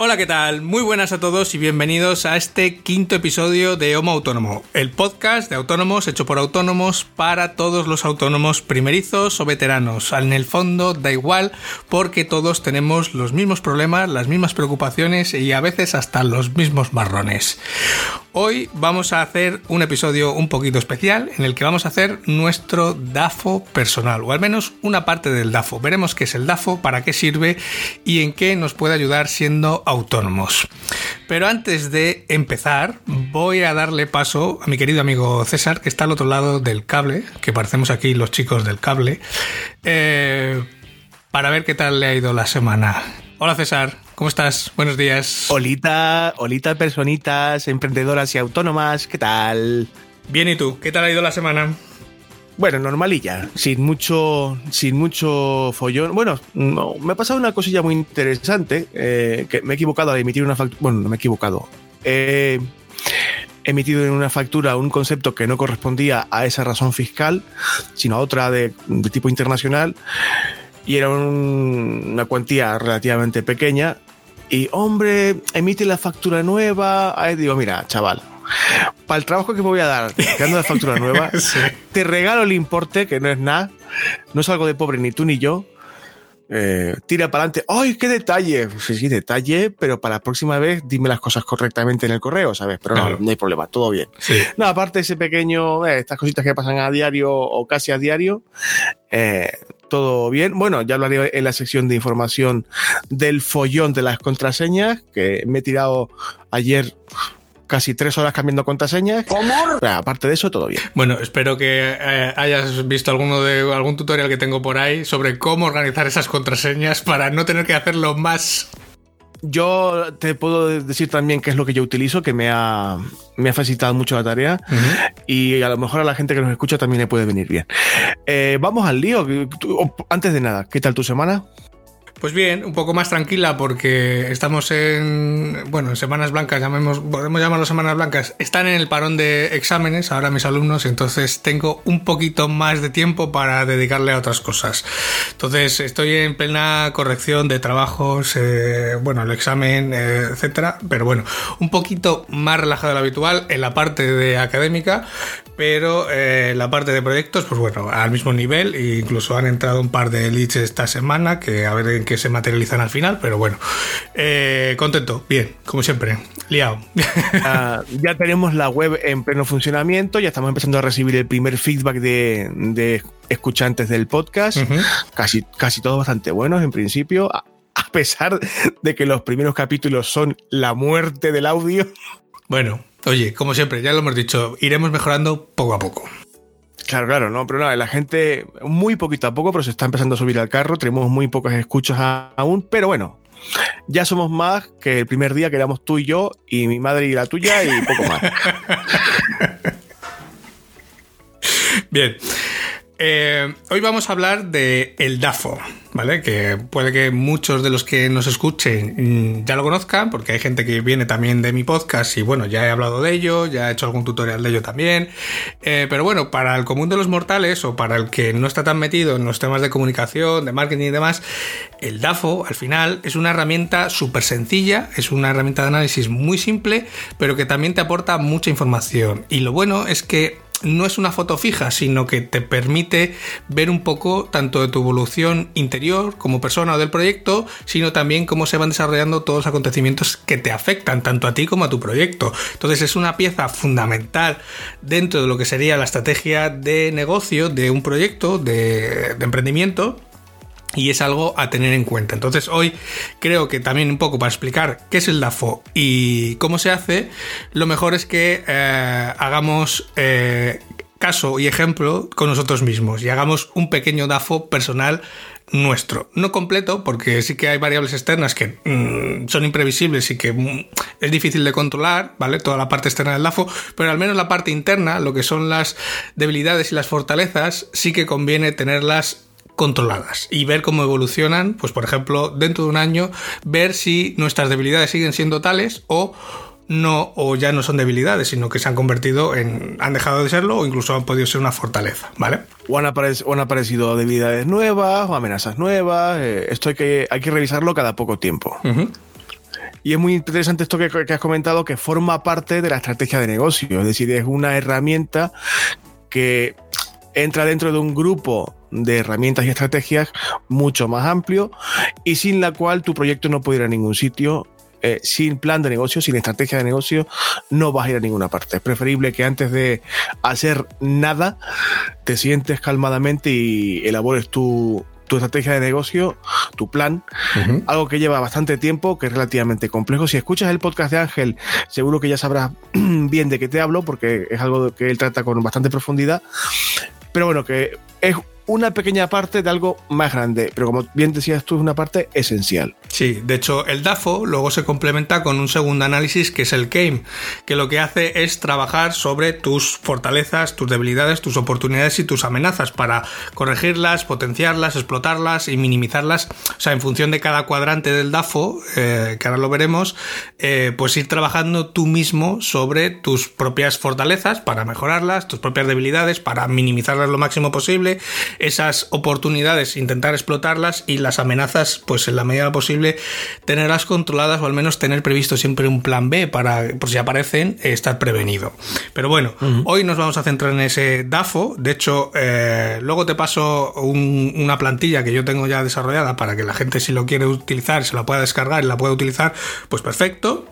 Hola, ¿qué tal? Muy buenas a todos y bienvenidos a este quinto episodio de Homo Autónomo, el podcast de autónomos hecho por autónomos para todos los autónomos primerizos o veteranos. En el fondo da igual porque todos tenemos los mismos problemas, las mismas preocupaciones y a veces hasta los mismos marrones. Hoy vamos a hacer un episodio un poquito especial en el que vamos a hacer nuestro DAFO personal, o al menos una parte del DAFO. Veremos qué es el DAFO, para qué sirve y en qué nos puede ayudar siendo autónomos. Pero antes de empezar, voy a darle paso a mi querido amigo César, que está al otro lado del cable, que parecemos aquí los chicos del cable, eh, para ver qué tal le ha ido la semana. Hola César, ¿cómo estás? Buenos días. Olita, olita personitas, emprendedoras y autónomas, ¿qué tal? Bien, ¿y tú? ¿Qué tal ha ido la semana? Bueno, normalilla, sin mucho, sin mucho follón. Bueno, no, me ha pasado una cosilla muy interesante, eh, que me he equivocado al emitir una factura. Bueno, no me he equivocado. He emitido en una factura un concepto que no correspondía a esa razón fiscal, sino a otra de, tipo internacional y era un, una cuantía relativamente pequeña. Y hombre, emite la factura nueva. Ahí digo, mira, chaval, para el trabajo que me voy a dar, creando la factura nueva, sí. te regalo el importe, que no es nada. No es algo de pobre ni tú ni yo. Eh, tira para adelante. ¡Ay, qué detalle! Sí, sí, detalle, pero para la próxima vez dime las cosas correctamente en el correo, ¿sabes? Pero claro. no, no, hay problema, todo bien. Sí. No, aparte ese pequeño, eh, estas cositas que pasan a diario o casi a diario, eh, todo bien. Bueno, ya hablaré en la sección de información del follón de las contraseñas, que me he tirado ayer casi tres horas cambiando contraseñas. ¿Cómo? Pero aparte de eso, todo bien. Bueno, espero que eh, hayas visto alguno de algún tutorial que tengo por ahí sobre cómo organizar esas contraseñas para no tener que hacerlo más. Yo te puedo decir también qué es lo que yo utilizo, que me ha, me ha facilitado mucho la tarea uh -huh. y a lo mejor a la gente que nos escucha también le puede venir bien. Eh, vamos al lío. Antes de nada, ¿qué tal tu semana? Pues bien, un poco más tranquila porque estamos en, bueno, en semanas blancas, llamemos, podemos llamarlo semanas blancas. Están en el parón de exámenes ahora mis alumnos, entonces tengo un poquito más de tiempo para dedicarle a otras cosas. Entonces estoy en plena corrección de trabajos, eh, bueno, el examen, eh, etcétera, pero bueno, un poquito más relajado de lo habitual en la parte de académica, pero eh, la parte de proyectos, pues bueno, al mismo nivel, e incluso han entrado un par de leads esta semana que a ver en que se materializan al final, pero bueno, eh, contento, bien, como siempre, liado. Uh, ya tenemos la web en pleno funcionamiento, ya estamos empezando a recibir el primer feedback de, de escuchantes del podcast, uh -huh. casi, casi todos bastante buenos en principio, a, a pesar de que los primeros capítulos son la muerte del audio. Bueno, oye, como siempre, ya lo hemos dicho, iremos mejorando poco a poco. Claro, claro, no, pero nada, la gente muy poquito a poco, pero se está empezando a subir al carro, tenemos muy pocas escuchas aún, pero bueno, ya somos más que el primer día que éramos tú y yo, y mi madre y la tuya, y poco más. Bien. Eh, hoy vamos a hablar de el DAFO, ¿vale? Que puede que muchos de los que nos escuchen ya lo conozcan, porque hay gente que viene también de mi podcast y bueno, ya he hablado de ello, ya he hecho algún tutorial de ello también. Eh, pero bueno, para el común de los mortales o para el que no está tan metido en los temas de comunicación, de marketing y demás, el DAFO al final es una herramienta súper sencilla, es una herramienta de análisis muy simple, pero que también te aporta mucha información. Y lo bueno es que no es una foto fija, sino que te permite ver un poco tanto de tu evolución interior como persona o del proyecto, sino también cómo se van desarrollando todos los acontecimientos que te afectan tanto a ti como a tu proyecto. Entonces es una pieza fundamental dentro de lo que sería la estrategia de negocio de un proyecto de, emprendimiento y es algo a tener en cuenta. Entonces hoy creo que también un poco para explicar qué es el DAFO y cómo se hace, lo mejor es que eh, hagamos eh, caso y ejemplo con nosotros mismos y hagamos un pequeño DAFO personal nuestro. No completo, porque sí que hay variables externas que mmm, son imprevisibles y que mmm, es difícil de controlar, ¿vale? Toda la parte externa del DAFO, pero al menos la parte interna, lo que son las debilidades y las fortalezas, sí que conviene tenerlas controladas y ver cómo evolucionan, pues por ejemplo, dentro de un año, ver si nuestras debilidades siguen siendo tales o no o ya no son debilidades, sino que se han convertido en han dejado de serlo o incluso han podido ser una fortaleza, ¿vale? O han, aparecido debilidades nuevas o amenazas nuevas. Eh, esto hay que, hay que revisarlo cada poco tiempo. Y es muy interesante esto que, que, has comentado, que forma parte de la estrategia de negocio. Es decir, es una herramienta que entra dentro de un grupo de herramientas y estrategias mucho más amplio y sin la cual tu proyecto no puede ir a ningún sitio. Eh, sin plan de negocio, sin estrategia de negocio, no vas a ir a ninguna parte. Es preferible que antes de hacer nada te sientes calmadamente y elabores tu, tu estrategia de negocio, tu plan, algo que lleva bastante tiempo, que es relativamente complejo. Si escuchas el podcast de Ángel, seguro que ya sabrás bien de qué te hablo, porque es algo que él trata con bastante profundidad. Pero bueno, que es una pequeña parte de algo más grande, pero como bien decías tú, es una parte esencial. Sí, de hecho, el DAFO luego se complementa con un segundo análisis que es el CAME, que lo que hace es trabajar sobre tus fortalezas, tus debilidades, tus oportunidades y tus amenazas para corregirlas, potenciarlas, explotarlas y minimizarlas. O sea, en función de cada cuadrante del DAFO, eh, que ahora lo veremos, eh, pues ir trabajando tú mismo sobre tus propias fortalezas para mejorarlas, tus propias debilidades para minimizarlas lo máximo posible esas oportunidades, intentar explotarlas y las amenazas, pues en la medida posible, tenerlas controladas o al menos tener previsto siempre un plan B para, por si aparecen, estar prevenido. Pero bueno, hoy nos vamos a centrar en ese DAFO. De hecho, eh, luego te paso una plantilla que yo tengo ya desarrollada para que la gente, si lo quiere utilizar, se la pueda descargar y la pueda utilizar, pues perfecto.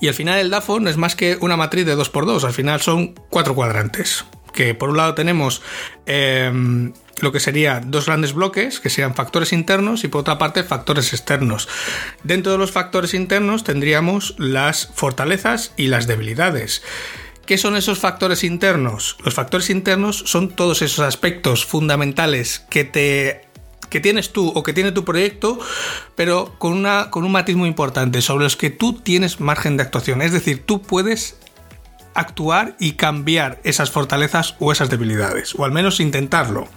Y al final el DAFO no es más que una matriz de 2x2, al final son cuatro cuadrantes que por un lado tenemos em, lo que serían dos grandes bloques, que serían factores internos, y por otra parte factores externos. Dentro de los factores internos tendríamos las fortalezas y las debilidades. ¿Qué son esos factores internos? Los factores internos son todos esos aspectos fundamentales que te que tienes tú o que tiene tu proyecto, pero con, una, con un matiz muy importante, sobre los que tú tienes margen de actuación. Es decir, tú puedes actuar y cambiar esas fortalezas o esas debilidades, o al menos intentarlo.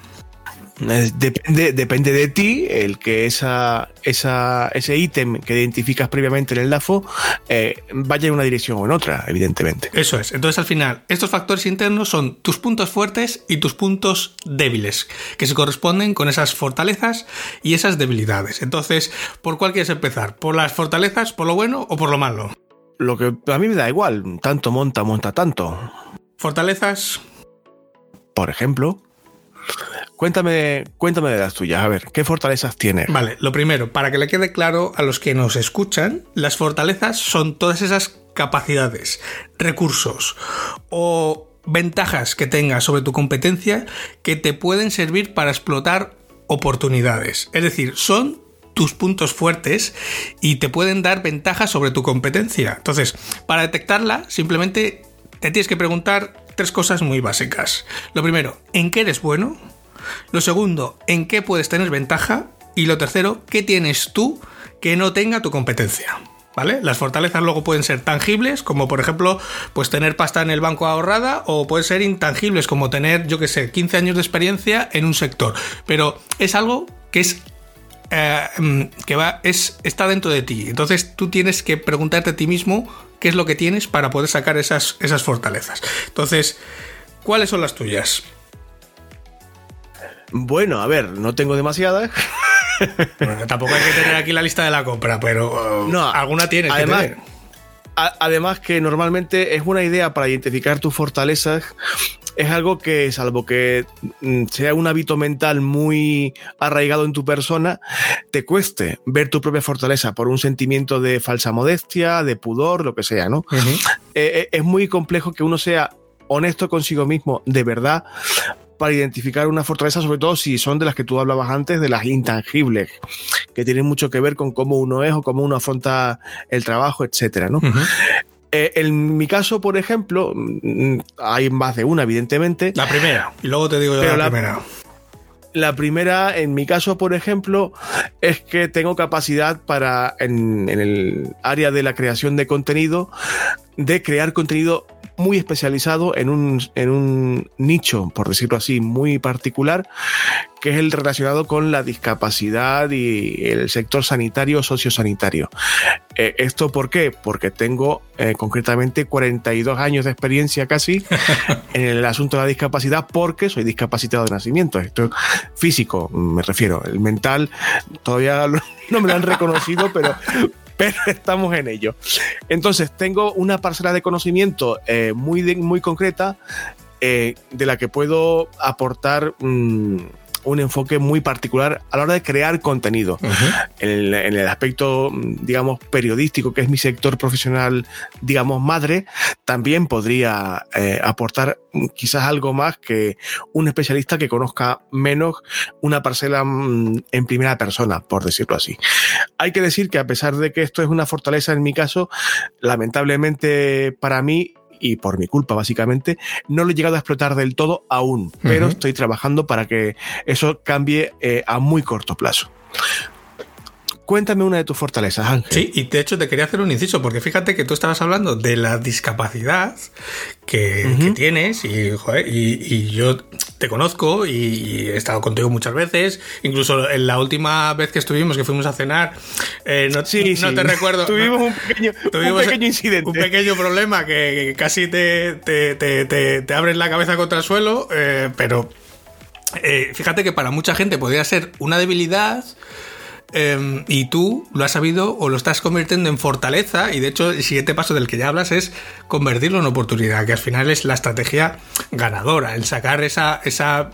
Depende, depende de ti el que esa, esa, ese ítem que identificas previamente en el DAFO eh, vaya en una dirección o en otra, evidentemente. Eso es. Entonces, al final, estos factores internos son tus puntos fuertes y tus puntos débiles, que se corresponden con esas fortalezas y esas debilidades. Entonces, ¿por cuál quieres empezar? ¿Por las fortalezas, por lo bueno o por lo malo? lo que a mí me da igual, tanto monta, monta tanto. ¿Fortalezas? Por ejemplo. Cuéntame, cuéntame de las tuyas, a ver, ¿qué fortalezas tienes? Vale, lo primero, para que le quede claro a los que nos escuchan, las fortalezas son todas esas capacidades, recursos o ventajas que tengas sobre tu competencia que te pueden servir para explotar oportunidades. Es decir, son tus puntos fuertes y te pueden dar ventajas sobre tu competencia. Entonces, para detectarla, simplemente te tienes que preguntar tres cosas muy básicas. Lo primero, ¿en qué eres bueno? Lo segundo, ¿en qué puedes tener ventaja? Y lo tercero, ¿qué tienes tú que no tenga tu competencia? ¿Vale? Las fortalezas luego pueden ser tangibles, como por ejemplo, pues tener pasta en el banco ahorrada, o pueden ser intangibles, como tener, yo que sé, 15 años de experiencia en un sector. Pero es algo que es eh, mm, que va, es, está dentro de ti. Entonces tú tienes que preguntarte a ti mismo qué es lo que tienes para poder sacar esas, esas fortalezas. Entonces, ¿cuáles son las tuyas? Bueno, a ver, no tengo demasiadas. tampoco hay que tener aquí la lista de la compra, pero no, alguna tienes además, que tener. además que normalmente es una idea para identificar tus fortalezas es algo que, salvo que mm, sea un hábito mental muy arraigado en tu persona, te cueste ver tu propia fortaleza por un sentimiento de falsa modestia, de pudor, lo que sea, ¿no? Eh, eh, es muy complejo que uno sea honesto consigo mismo de verdad para identificar una fortaleza, sobre todo si son de las que tú hablabas antes, de las intangibles, que tienen mucho que ver con cómo uno es o cómo uno afronta el trabajo, etcétera, ¿no? Eh, en mi caso, por ejemplo, mm, hay más de una, evidentemente. La primera, y luego te digo yo la, primera. La primera, en mi caso, por ejemplo, es que tengo capacidad para, en, el área de la creación de contenido, de crear contenido muy especializado en un, en un nicho, por decirlo así, muy particular, que es el relacionado con la discapacidad y el sector sanitario sociosanitario. Eh, ¿Esto por qué? Porque tengo eh, concretamente 42 años de experiencia casi en el asunto de la discapacidad porque soy discapacitado de nacimiento. Esto físico, me refiero. El mental todavía no me lo han reconocido, pero, pero estamos en ello. Entonces, tengo una parcela de conocimiento eh, muy, muy concreta eh, de la que puedo aportar mm, un enfoque muy particular a la hora de crear contenido. en, el, aspecto, digamos, periodístico, que es mi sector profesional, digamos, madre, también podría eh, aportar quizás algo más que un especialista que conozca menos una parcela mm, en primera persona, por decirlo así. Hay que decir que a pesar de que esto es una fortaleza en mi caso, lamentablemente para mí y por mi culpa básicamente, no lo he llegado a explotar del todo aún, pero estoy trabajando para que eso cambie eh, a muy corto plazo. Cuéntame una de tus fortalezas, Ángel. Sí, y de hecho te quería hacer un inciso, porque fíjate que tú estabas hablando de la discapacidad que, tienes y, y, yo te conozco y, he estado contigo muchas veces, incluso en la última vez que estuvimos, que fuimos a cenar, eh, no, te recuerdo. Tuvimos, un, pequeño, un pequeño incidente. Un pequeño problema que, casi te, te, te, abres la cabeza contra el suelo, eh, pero eh, fíjate que para mucha gente podría ser una debilidad Em, y tú lo has sabido o lo estás convirtiendo en fortaleza y de hecho el siguiente paso del que ya hablas es convertirlo en oportunidad, que al final es la estrategia ganadora, el sacar esa, esa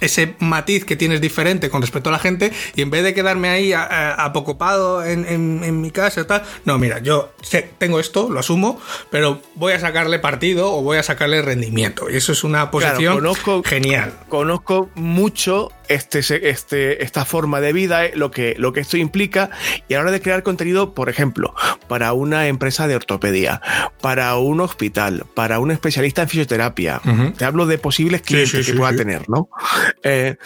ese matiz que tienes diferente con respecto a la gente y en vez de quedarme ahí apocopado en, en, mi casa tal, no, mira, yo tengo esto, lo asumo, pero voy a sacarle partido o voy a sacarle rendimiento. Y eso es una posición genial. Conozco mucho este, este, esta forma de vida, eh, lo que, lo que esto implica, y a la hora de crear contenido, por ejemplo, para una empresa de ortopedia, para un hospital, para un especialista en fisioterapia, te hablo de posibles clientes que pueda tener, ¿no? Eh,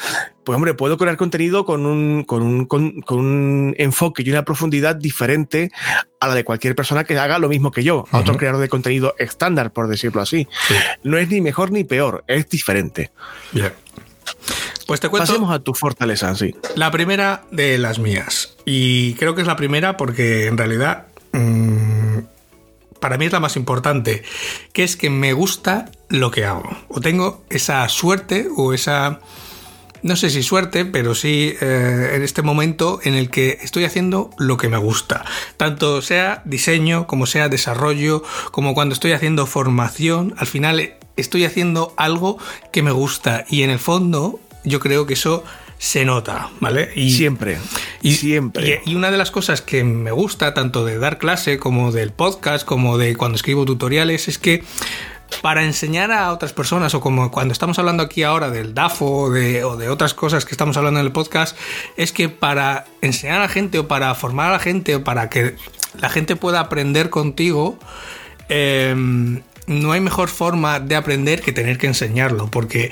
pues hombre, puedo crear contenido con un, con un, con, un, enfoque y una profundidad diferente a la de cualquier persona que haga lo mismo que yo, a otro creador de contenido estándar, por decirlo así. No es ni mejor ni peor, es diferente. Bien. Pues te cuento. Pasemos a tu fortaleza, sí. La primera de las mías. Y creo que es la primera porque en realidad. Mm, para mí es la más importante. Que es que me gusta lo que hago. O tengo esa suerte o esa. No sé si suerte, pero sí eh, en este momento en el que estoy haciendo lo que me gusta. Tanto sea diseño, como sea desarrollo, como cuando estoy haciendo formación. Al final estoy haciendo algo que me gusta. Y en el fondo, yo creo que eso se nota, ¿vale? Y, siempre. Y, siempre. Y, una de las cosas que me gusta, tanto de dar clase como del podcast, como de cuando escribo tutoriales, es que para enseñar a otras personas, o como cuando estamos hablando aquí ahora del DAFO o de, otras cosas que estamos hablando en el podcast, es que para enseñar a la gente o para formar a la gente o para que la gente pueda aprender contigo, eh, no hay mejor forma de aprender que tener que enseñarlo, porque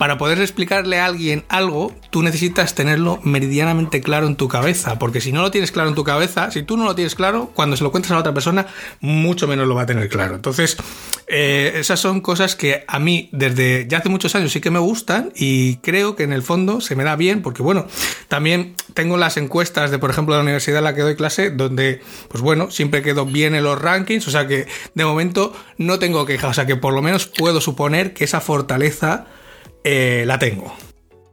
para poder explicarle a alguien algo, tú necesitas tenerlo meridianamente claro en tu cabeza, porque si no lo tienes claro en tu cabeza, si tú no lo tienes claro, cuando se lo cuentas a la otra persona, mucho menos lo va a tener claro. Entonces, eh, esas son cosas que a mí desde ya hace muchos años sí que me gustan y creo que en el fondo se me da bien, porque bueno, también tengo las encuestas de, por ejemplo, la universidad en la que doy clase, donde, pues bueno, siempre quedo bien en los rankings, o sea que de momento no tengo quejas, o sea que por lo menos puedo suponer que esa fortaleza eh, la tengo.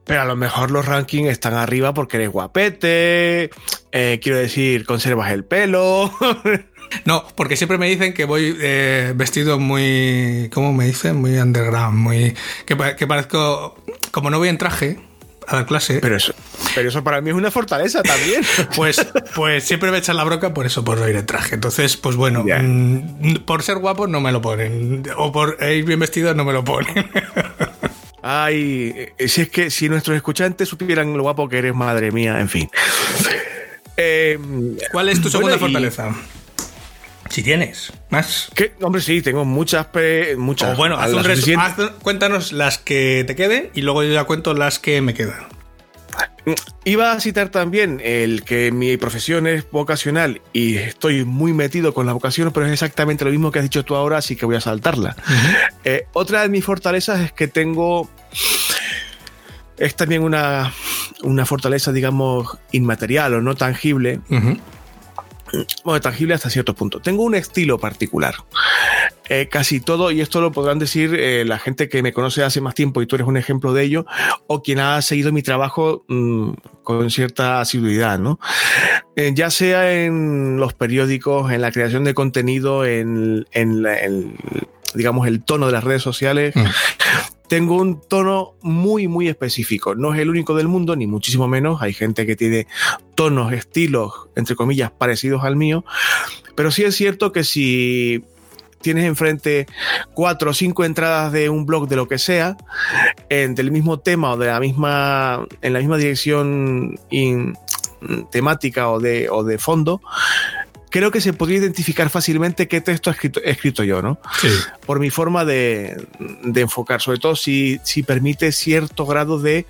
Pero a lo mejor los rankings están arriba porque eres guapete, eh, quiero decir, conservas el pelo. no, porque siempre me dicen que voy eh, vestido muy, ¿cómo me dicen? Muy underground, muy... Que, parezco, como no voy en traje a la clase... Pero eso, pero eso para mí es una fortaleza también. pues, pues siempre me echan la broca por eso, por no ir en traje. Entonces, pues bueno, mm, por ser guapo no me lo ponen. O por ir bien vestido no me lo ponen. Ay, eh, si es que si nuestros escuchantes supieran lo guapo que eres, madre mía, en fin. Em, ¿Cuál es tu segunda fortaleza? Si tienes, más. ¿Qué? Hombre, sí, tengo muchas. muchas bueno, haz un cuéntanos las que te queden y luego yo ya cuento las que me quedan. Iba a citar también el que mi profesión es vocacional y estoy muy metido con la vocación, pero es exactamente lo mismo que has dicho tú ahora, así que voy a saltarla. Eh, otra de mis fortalezas es que tengo es también una, una fortaleza, digamos, inmaterial o no tangible. Bueno, tangible hasta cierto punto. Tengo un estilo particular. Eh, casi todo, y esto lo podrán decir eh, la gente que me conoce hace más tiempo y tú eres un ejemplo de ello, o quien ha seguido mi trabajo mm, con cierta asiduidad, ¿no? Eh, ya sea en los periódicos, en la creación de contenido, en, en, digamos, el tono de las redes sociales. Mm. Tengo un tono muy, muy específico. No es el único del mundo, ni muchísimo menos. Hay gente que tiene tonos, estilos, entre comillas, parecidos al mío. Pero sí es cierto que si tienes enfrente cuatro o cinco entradas de un blog de lo que sea, en, del mismo tema o de la misma, en la misma dirección temática o de, o de fondo, creo que se podría identificar fácilmente qué texto he escrito, yo, ¿no? Sí. Por mi forma de, enfocar, sobre todo si, si, permite cierto grado de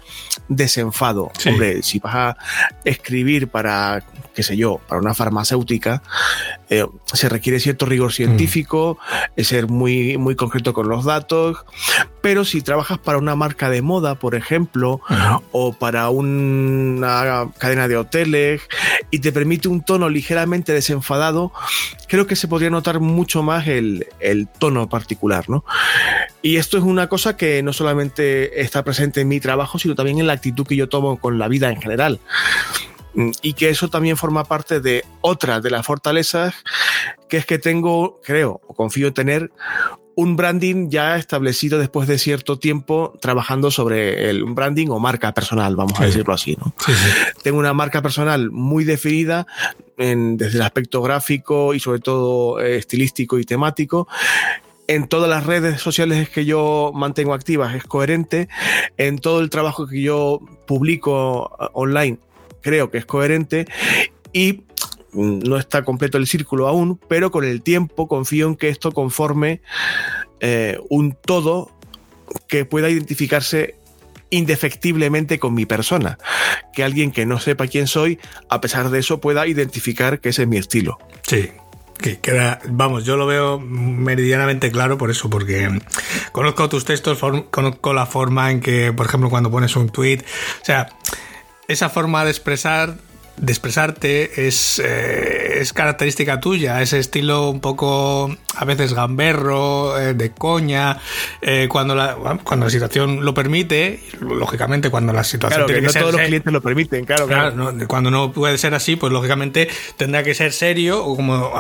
desenfado. Hombre, si vas a escribir para qué sé yo, para una farmacéutica, eh, se requiere cierto rigor científico, mm. ser muy, muy concreto con los datos, pero si trabajas para una marca de moda, por ejemplo, o para una cadena de hoteles, y te permite un tono ligeramente desenfadado, creo que se podría notar mucho más el, el tono particular, ¿no? Y esto es una cosa que no solamente está presente en mi trabajo, sino también en la actitud que yo tomo con la vida en general. Mm, y que eso también forma parte de otra de las fortalezas, que es que tengo, creo, o confío en tener un branding ya establecido después de cierto tiempo trabajando sobre el branding o marca personal, vamos a decirlo así. ¿no? Tengo una marca personal muy definida desde el aspecto gráfico y sobre todo eh, estilístico y temático en todas las redes sociales que yo mantengo activas es coherente, en todo el trabajo que yo publico uh, online creo que es coherente y no está completo el círculo aún, pero con el tiempo confío en que esto conforme eh, un todo que pueda identificarse indefectiblemente con mi persona. Que alguien que no sepa quién soy, a pesar de eso, pueda identificar que ese es mi estilo. Sí. Que queda, vamos, yo lo veo meridianamente claro por eso, porque conozco tus textos, conozco la forma en que, por ejemplo, cuando pones un tweet, o sea, esa forma de expresar de expresarte es, eh, es característica tuya, ese estilo un poco a veces gamberro, eh, de coña, eh, cuando, la, cuando la situación lo permite, lógicamente cuando la situación claro, que, no todos los clientes lo permiten, claro, claro. cuando no puede ser así, pues lógicamente tendrá que ser serio o como,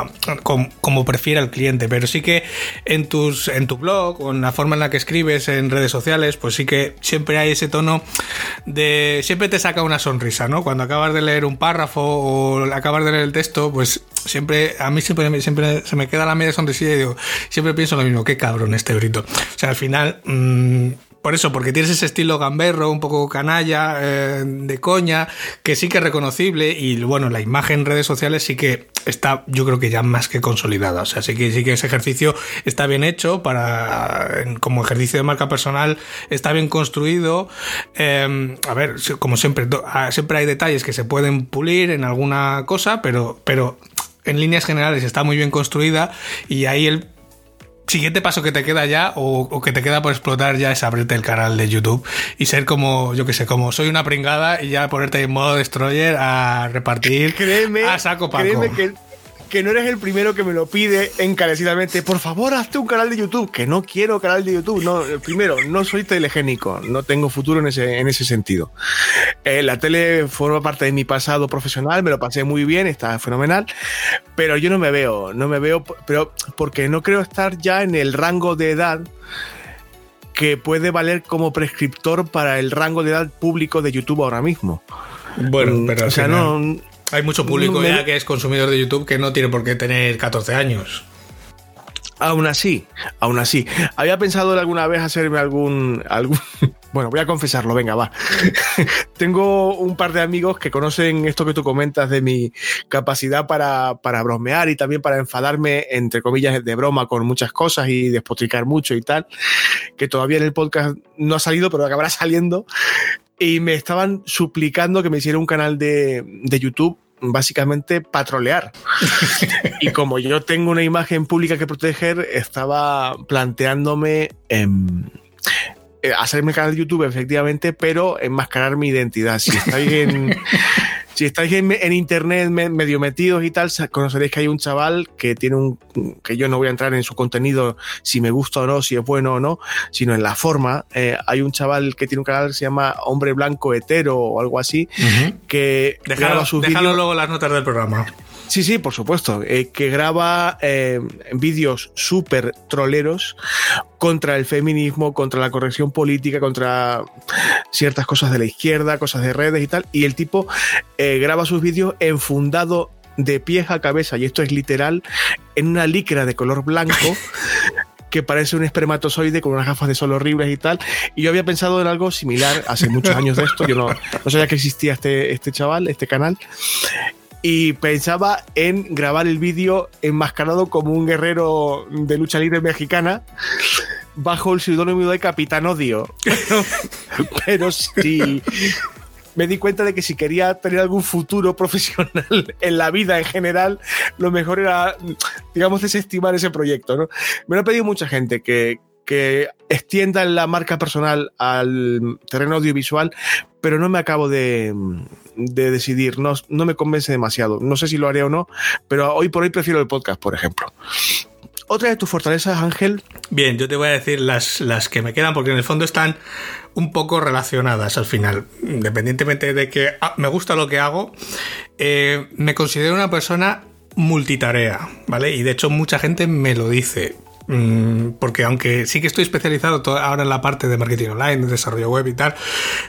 como, prefiera el cliente, pero sí que en, tus, en tu blog o en la forma en la que escribes en redes sociales, pues sí que siempre hay ese tono de... siempre te saca una sonrisa, ¿no? Cuando acabas de leer un párrafo o acabar de leer el texto, pues siempre, a mí siempre, siempre se me queda la media sonrisilla y digo, siempre pienso lo mismo, qué cabrón este brito. O sea, al final, mmm, por eso, porque tienes ese estilo gamberro, un poco canalla, eh, de coña, que sí que es reconocible y bueno, la imagen en redes sociales sí que está, yo creo que ya más que consolidada. O sea, sí que, sí que ese ejercicio está bien hecho para, como ejercicio de marca personal, está bien construido. Em, a ver, como siempre, ah, siempre hay detalles que se pueden pulir en alguna cosa, pero, pero en líneas generales está muy bien construida y ahí el siguiente paso que te queda ya o, que te queda por explotar ya es abrirte el canal de YouTube y ser como, yo que sé, como soy una pringada y ya ponerte en modo destroyer a repartir a saco paco. Créeme que que no eres el primero que me lo pide encarecidamente. Por favor, hazte un canal de YouTube. Que no quiero canal de YouTube. No, primero, no soy telegénico. No tengo futuro en ese, en ese sentido. Eh, la tele forma parte de mi pasado profesional. Me lo pasé muy bien. Está fenomenal. Pero yo no me veo. No me veo. Pero porque no creo estar ya en el rango de edad que puede valer como prescriptor para el rango de edad público de YouTube ahora mismo. Bueno, mm, pero o sea, no, hay mucho público ya que es consumidor de YouTube que no tiene por qué tener 14 años. Aún así, aún así. Había pensado alguna vez hacerme algún, algún. Bueno, voy a confesarlo, venga, va. Tengo un par de amigos que conocen esto que tú comentas de mi capacidad para, para bromear y también para enfadarme, entre comillas, de broma con muchas cosas y despotricar mucho y tal. Que todavía en el podcast no ha salido, pero acabará saliendo. Y me estaban suplicando que me hiciera un canal de, de YouTube básicamente patrolear. y como yo tengo una imagen pública que proteger, estaba planteándome en eh, hacerme canal de YouTube, efectivamente, pero enmascarar mi identidad. Si estáis en, si estáis en, internet medio metidos y tal, conoceréis que hay un chaval que tiene un. que yo no voy a entrar en su contenido si me gusta o no, si es bueno o no, sino en la forma. Eh, hay un chaval que tiene un canal que se llama Hombre Blanco Hetero o algo así, que déjalo, déjalo luego las notas del programa. Sí, sí, por supuesto. Eh, que graba eh, vídeos súper troleros contra el feminismo, contra la corrección política, contra ciertas cosas de la izquierda, cosas de redes y tal. Y el tipo eh, graba sus vídeos enfundado de pies a cabeza, y esto es literal, en una licra de color blanco. que parece un espermatozoide con unas gafas de sol horribles y tal. Y yo había pensado en algo similar hace muchos años de esto. Yo no, no sabía que existía este, este chaval, este canal y pensaba en grabar el vídeo enmascarado como un guerrero de lucha libre mexicana bajo el seudónimo de Capitán Odio. Pero, sí me di cuenta de que si quería tener algún futuro profesional en la vida en general, lo mejor era, digamos, desestimar ese proyecto. ¿no? Me lo ha pedido mucha gente que, que la marca personal al terreno audiovisual, pero no me acabo de, de decidir, no, no me convence demasiado. No sé si lo haré o no, pero hoy por hoy prefiero el podcast, por ejemplo. Otra de tus fortalezas, Ángel. Bien, yo te voy a decir las, las que me quedan, porque en el fondo están un poco relacionadas al final. Independientemente de que ah, me gusta lo que hago, eh, me considero una persona multitarea, ¿vale? Y de hecho mucha gente me lo dice. Mm, porque aunque sí que estoy especializado ahora en la parte de marketing online, de desarrollo web y tal,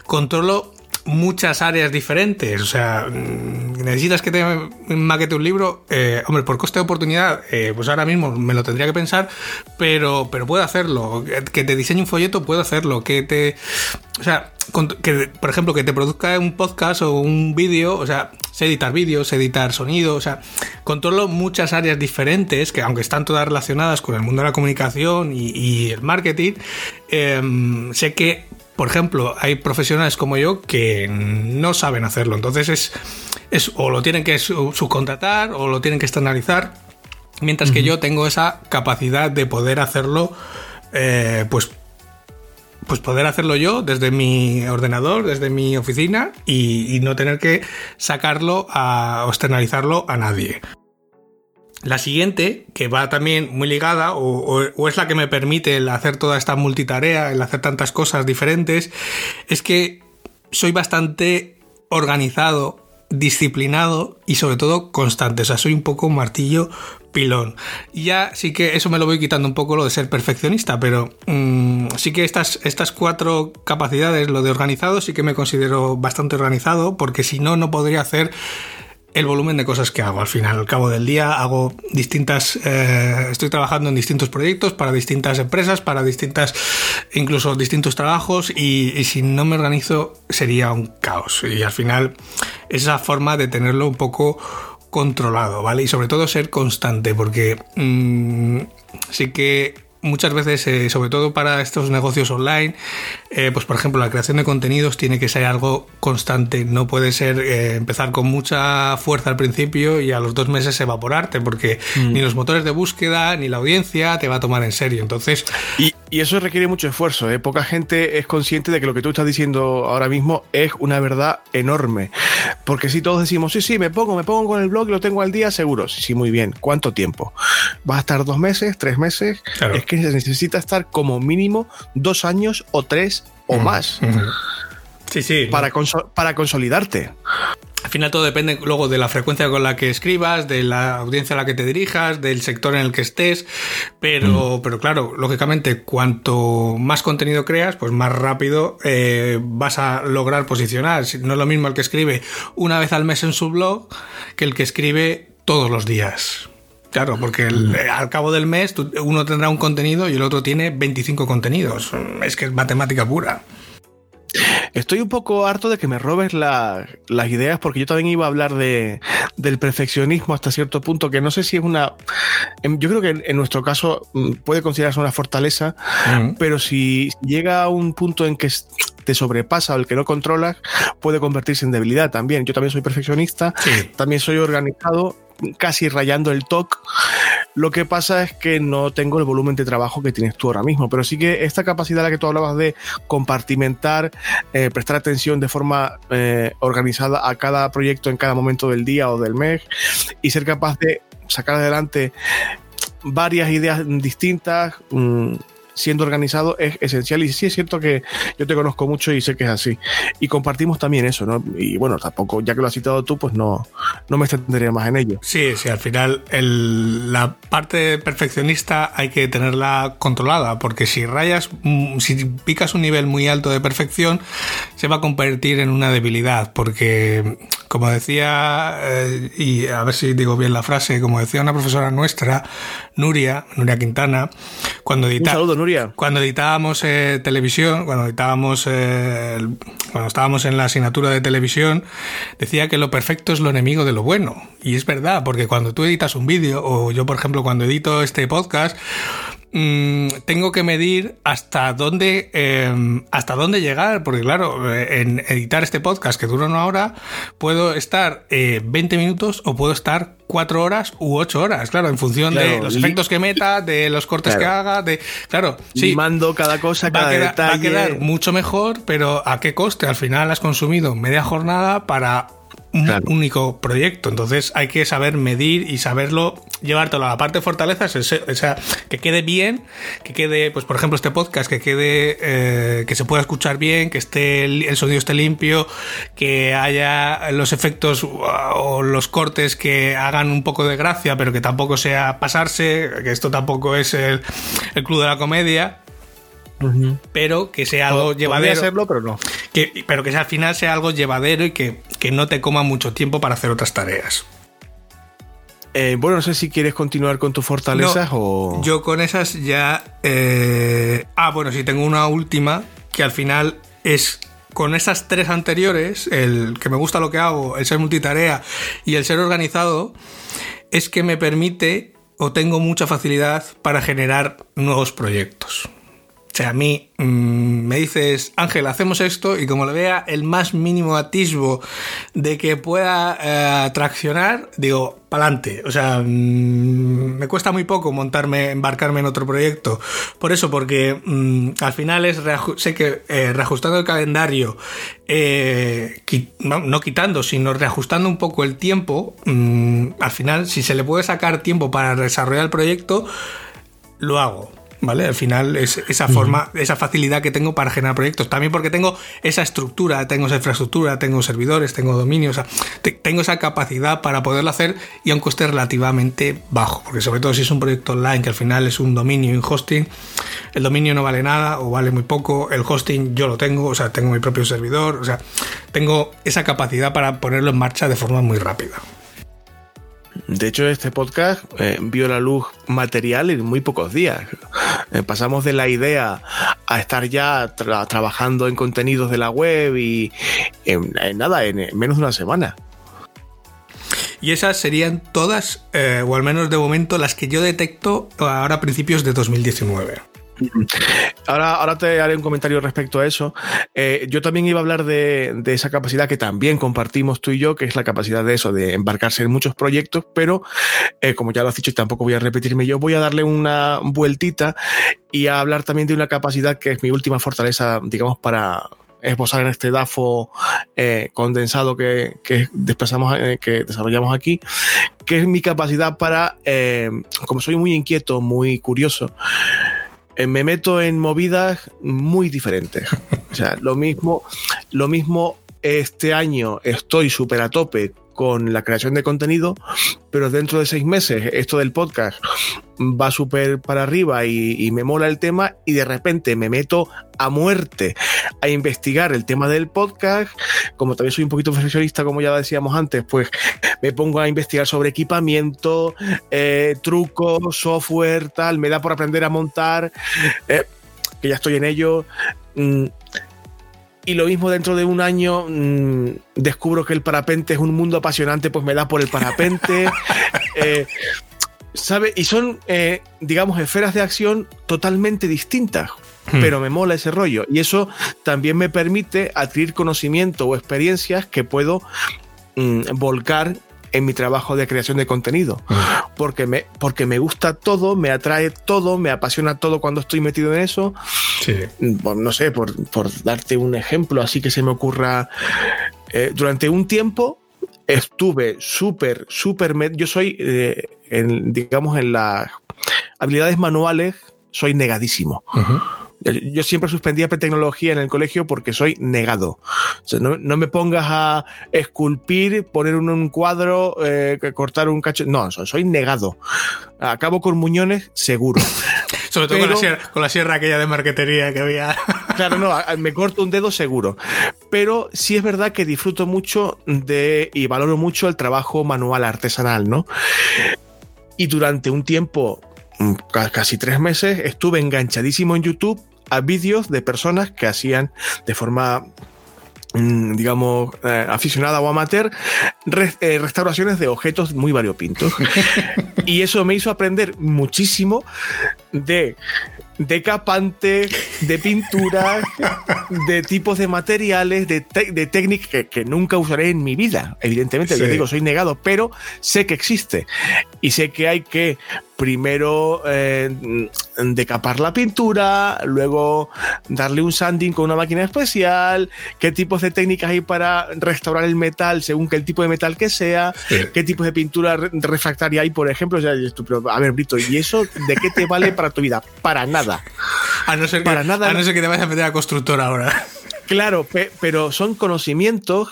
controlo muchas áreas diferentes. O sea, mm, necesitas que te maquete un libro. Eh, hombre, por coste de oportunidad, eh, pues ahora mismo me lo tendría que pensar, pero, pero puedo hacerlo. Que te diseñe un folleto, puedo hacerlo. Que te. O sea, que, por ejemplo, que te produzca un podcast o un vídeo, o sea, sé editar vídeos, editar sonido, o sea, controlo muchas áreas diferentes que aunque están todas relacionadas con el mundo de la comunicación y, el marketing, em, sé que por ejemplo, hay profesionales como yo que no saben hacerlo. Entonces es, es o lo tienen que subcontratar o lo tienen que externalizar. Mientras que yo tengo esa capacidad de poder hacerlo, eh, pues, pues poder hacerlo yo desde mi ordenador, desde mi oficina y, no tener que sacarlo a, o externalizarlo a nadie. La siguiente, que va también muy ligada, o, es la que me permite el hacer toda esta multitarea, el hacer tantas cosas diferentes, es que soy bastante organizado, disciplinado y sobre todo constante. O sea, soy un poco martillo pilón. Y ya sí que eso me lo voy quitando un poco lo de ser perfeccionista, pero mm, sí que estas, estas cuatro capacidades, lo de organizado, sí que me considero bastante organizado, porque si no, no podría hacer el volumen de cosas que hago. Al final, al cabo del día, hago distintas. Eh, estoy trabajando en distintos proyectos para distintas empresas, para distintas. incluso distintos trabajos, y, si no me organizo, sería un caos. Y al final, esa forma de tenerlo un poco controlado, ¿vale? Y sobre todo ser constante, porque mm, sí que muchas veces, eh, sobre todo para estos negocios online, eh, pues por ejemplo la creación de contenidos tiene que ser algo constante, no puede ser eh, empezar con mucha fuerza al principio y a los dos meses evaporarte, porque mm. ni los motores de búsqueda ni la audiencia te va a tomar en serio. Entonces... Y, eso requiere mucho esfuerzo, poca gente es consciente de que lo que tú estás diciendo ahora mismo es una verdad enorme, porque si todos decimos, sí, sí, me pongo, me pongo con el blog y lo tengo al día, seguro, sí, sí, muy bien, ¿cuánto tiempo? ¿Va a estar dos meses, tres meses? Es que necesita estar como mínimo dos años o tres o más. Sí, sí. Para, para consolidarte. Al final todo depende luego de la frecuencia con la que escribas, de la audiencia a la que te dirijas, del sector en el que estés, pero, pero claro, lógicamente cuanto más contenido creas, pues más rápido eh, vas a lograr posicionar. No es lo mismo el que escribe una vez al mes en su blog que el que escribe todos los días. Claro, porque mm. al cabo del mes uno tendrá un contenido y el otro tiene 25 contenidos. Es que es matemática pura. Estoy un poco harto de que me robes las ideas porque yo también iba a hablar de, del perfeccionismo hasta cierto punto, que no sé si es una... em, Yo creo que en, en nuestro caso mm, puede considerarse una fortaleza, pero si llega a un punto en que te sobrepasa o el que no controlas, puede convertirse en debilidad también. Yo también soy perfeccionista, Sí. también soy organizado, casi rayando el TOC. Lo que pasa es que no tengo el volumen de trabajo que tienes tú ahora mismo, pero sí que esta capacidad a la que tú hablabas de compartimentar, eh, prestar atención de forma eh, organizada a cada proyecto en cada momento del día o del mes y ser capaz de sacar adelante varias ideas distintas. mm, siendo organizado es esencial. Y sí es cierto que yo te conozco mucho y sé que es así. Y compartimos también eso ¿no? y bueno tampoco ya que lo has citado tú pues no, no me extenderé más en ello. Sí, sí, al final el- la parte perfeccionista hay que tenerla controlada, porque si rayas, mm, si picas un nivel muy alto de perfección, se va a convertir en una debilidad, porque como decía, eh, y a ver si digo bien la frase, como decía una profesora nuestra, Nuria, Nuria Quintana, cuando un edita- saludo Cuando editábamos eh, televisión, cuando editábamos, eh, cuando estábamos en la asignatura de televisión, decía que lo perfecto es lo enemigo de lo bueno. Y es verdad, porque cuando tú editas un vídeo, o yo, por ejemplo, cuando edito este podcast, mm, tengo que medir hasta dónde, eh, hasta dónde llegar, porque claro, en editar este podcast que dura una hora, puedo estar eh, 20 minutos o puedo estar 4 horas u 8 horas, claro, en función de los efectos que meta, de los cortes Claro. que haga, de... Claro, sí. mando cada cosa Va cada a, quedar, va a detalle quedar mucho mejor, pero ¿a qué coste? Al final has consumido media jornada para un Claro. único proyecto. Entonces hay que saber medir y saberlo llevártelo a la parte de fortalezas, o sea, que quede bien, que quede, pues por ejemplo, este podcast, que quede, eh, que se pueda escuchar bien, que esté el, el sonido esté limpio, que haya los efectos uh, o los cortes que hagan un poco de gracia, pero que tampoco sea pasarse, que esto tampoco es el, el club de la comedia pero que sea algo Podría llevadero. serlo pero no que- pero que al final sea algo llevadero y que, que no te coma mucho tiempo para hacer otras tareas. Eh, bueno no sé si quieres continuar con tus fortalezas No, o Yo con esas ya. eh, Ah, bueno, sí, tengo una última que al final es. Con esas tres anteriores, el que me gusta lo que hago, el ser multitarea y el ser organizado, es que me permite o tengo mucha facilidad para generar nuevos proyectos. Sea, a mí mm, me dices, Ángel, hacemos esto y como le vea el más mínimo atisbo de que pueda eh, traccionar, digo, pa'lante. O sea, mm, me cuesta muy poco montarme, embarcarme en otro proyecto. Por eso, porque mm, al final es, sé que eh, reajustando el calendario, eh, no, quitando, sino reajustando un poco el tiempo, al final, si se le puede sacar tiempo para desarrollar el proyecto, lo hago. ¿Vale? Al final es esa forma, esa facilidad que tengo para generar proyectos. También porque tengo esa estructura, tengo esa infraestructura, tengo servidores, tengo dominios, o sea, te- tengo esa capacidad para poderlo hacer y a un coste relativamente bajo. Porque sobre todo si es un proyecto online que al final es un dominio y un hosting, el dominio no vale nada o vale muy poco, el hosting yo lo tengo, o sea, tengo mi propio servidor, o sea, tengo esa capacidad para ponerlo en marcha de forma muy rápida. De hecho, este podcast eh, vio la luz material en muy pocos días. Eh, pasamos de la idea a estar ya tra- trabajando en contenidos de la web y en, nada, en, en menos de una semana. Y esas serían todas, eh, o al menos de momento, las que yo detecto ahora a principios de 2019. Ahora, ahora te haré un comentario respecto a eso. Eh, yo también iba a hablar de, esa capacidad que también compartimos tú y yo, que es la capacidad de eso, de embarcarse en muchos proyectos, pero eh, como ya lo has dicho y tampoco voy a repetirme yo, voy a darle una vueltita y a hablar también de una capacidad que es mi última fortaleza, digamos, para esbozar en este DAFO eh, condensado que, que desplazamos, que desarrollamos aquí, que es mi capacidad para, como soy muy inquieto, muy curioso, me meto en movidas muy diferentes. O sea, lo mismo, lo mismo este año estoy súper a tope con la creación de contenido, pero dentro de seis meses esto del podcast va súper para arriba y, me mola el tema y de repente me meto a muerte a investigar el tema del podcast. Como también soy un poquito perfeccionista, como ya decíamos antes, pues me pongo a investigar sobre equipamiento, eh, trucos, software, tal, me da por aprender a montar, eh, que ya estoy en ello. Mm, y lo mismo dentro de un año mmm, descubro que el parapente es un mundo apasionante, pues me da por el parapente. eh, ¿Sabe? Y son, eh, digamos, esferas de acción totalmente distintas. Hmm. Pero me mola ese rollo. Y eso también me permite adquirir conocimiento o experiencias que puedo mmm, volcar en mi trabajo de creación de contenido. Porque me, porque me gusta todo, me atrae todo, me apasiona todo cuando estoy metido en eso. Sí. No sé, por, por darte un ejemplo, así que se me ocurra. Eh, durante un tiempo estuve súper, súper. Yo soy, eh, en, digamos, en las habilidades manuales, soy negadísimo. Uh -huh. Yo siempre suspendía tecnología en el colegio porque soy negado. O sea, no, no, me pongas a esculpir, poner un, un cuadro, eh, cortar un cacho. No, soy negado. Acabo con muñones, seguro. Sobre todo Pero, con, la sierra, con, la sierra, aquella de marquetería que había. Claro, no, me corto un dedo seguro. Pero sí es verdad que disfruto mucho de y valoro mucho el trabajo manual artesanal, ¿no? Y durante un tiempo casi tres meses estuve enganchadísimo en YouTube a vídeos de personas que hacían de forma mm, digamos, eh, aficionada o amateur, re, eh, restauraciones de objetos muy variopintos. y eso me hizo aprender muchísimo de decapante, de pintura, de tipos de materiales, de, de técnicas que, que, nunca usaré en mi vida. Evidentemente, sí. les digo, soy negado, pero sé que existe. Y sé que hay que primero eh, decapar la pintura, luego darle un sanding con una máquina especial, qué tipos de técnicas hay para restaurar el metal según el tipo de metal que sea, sí. qué tipos de pintura refractaria hay, por ejemplo. O sea, a ver, Brito, ¿y eso de qué te vale para tu vida? Para nada. A no ser, para que, nada, a no ser que te vayas a meter a constructor ahora. Claro, pe pero son conocimientos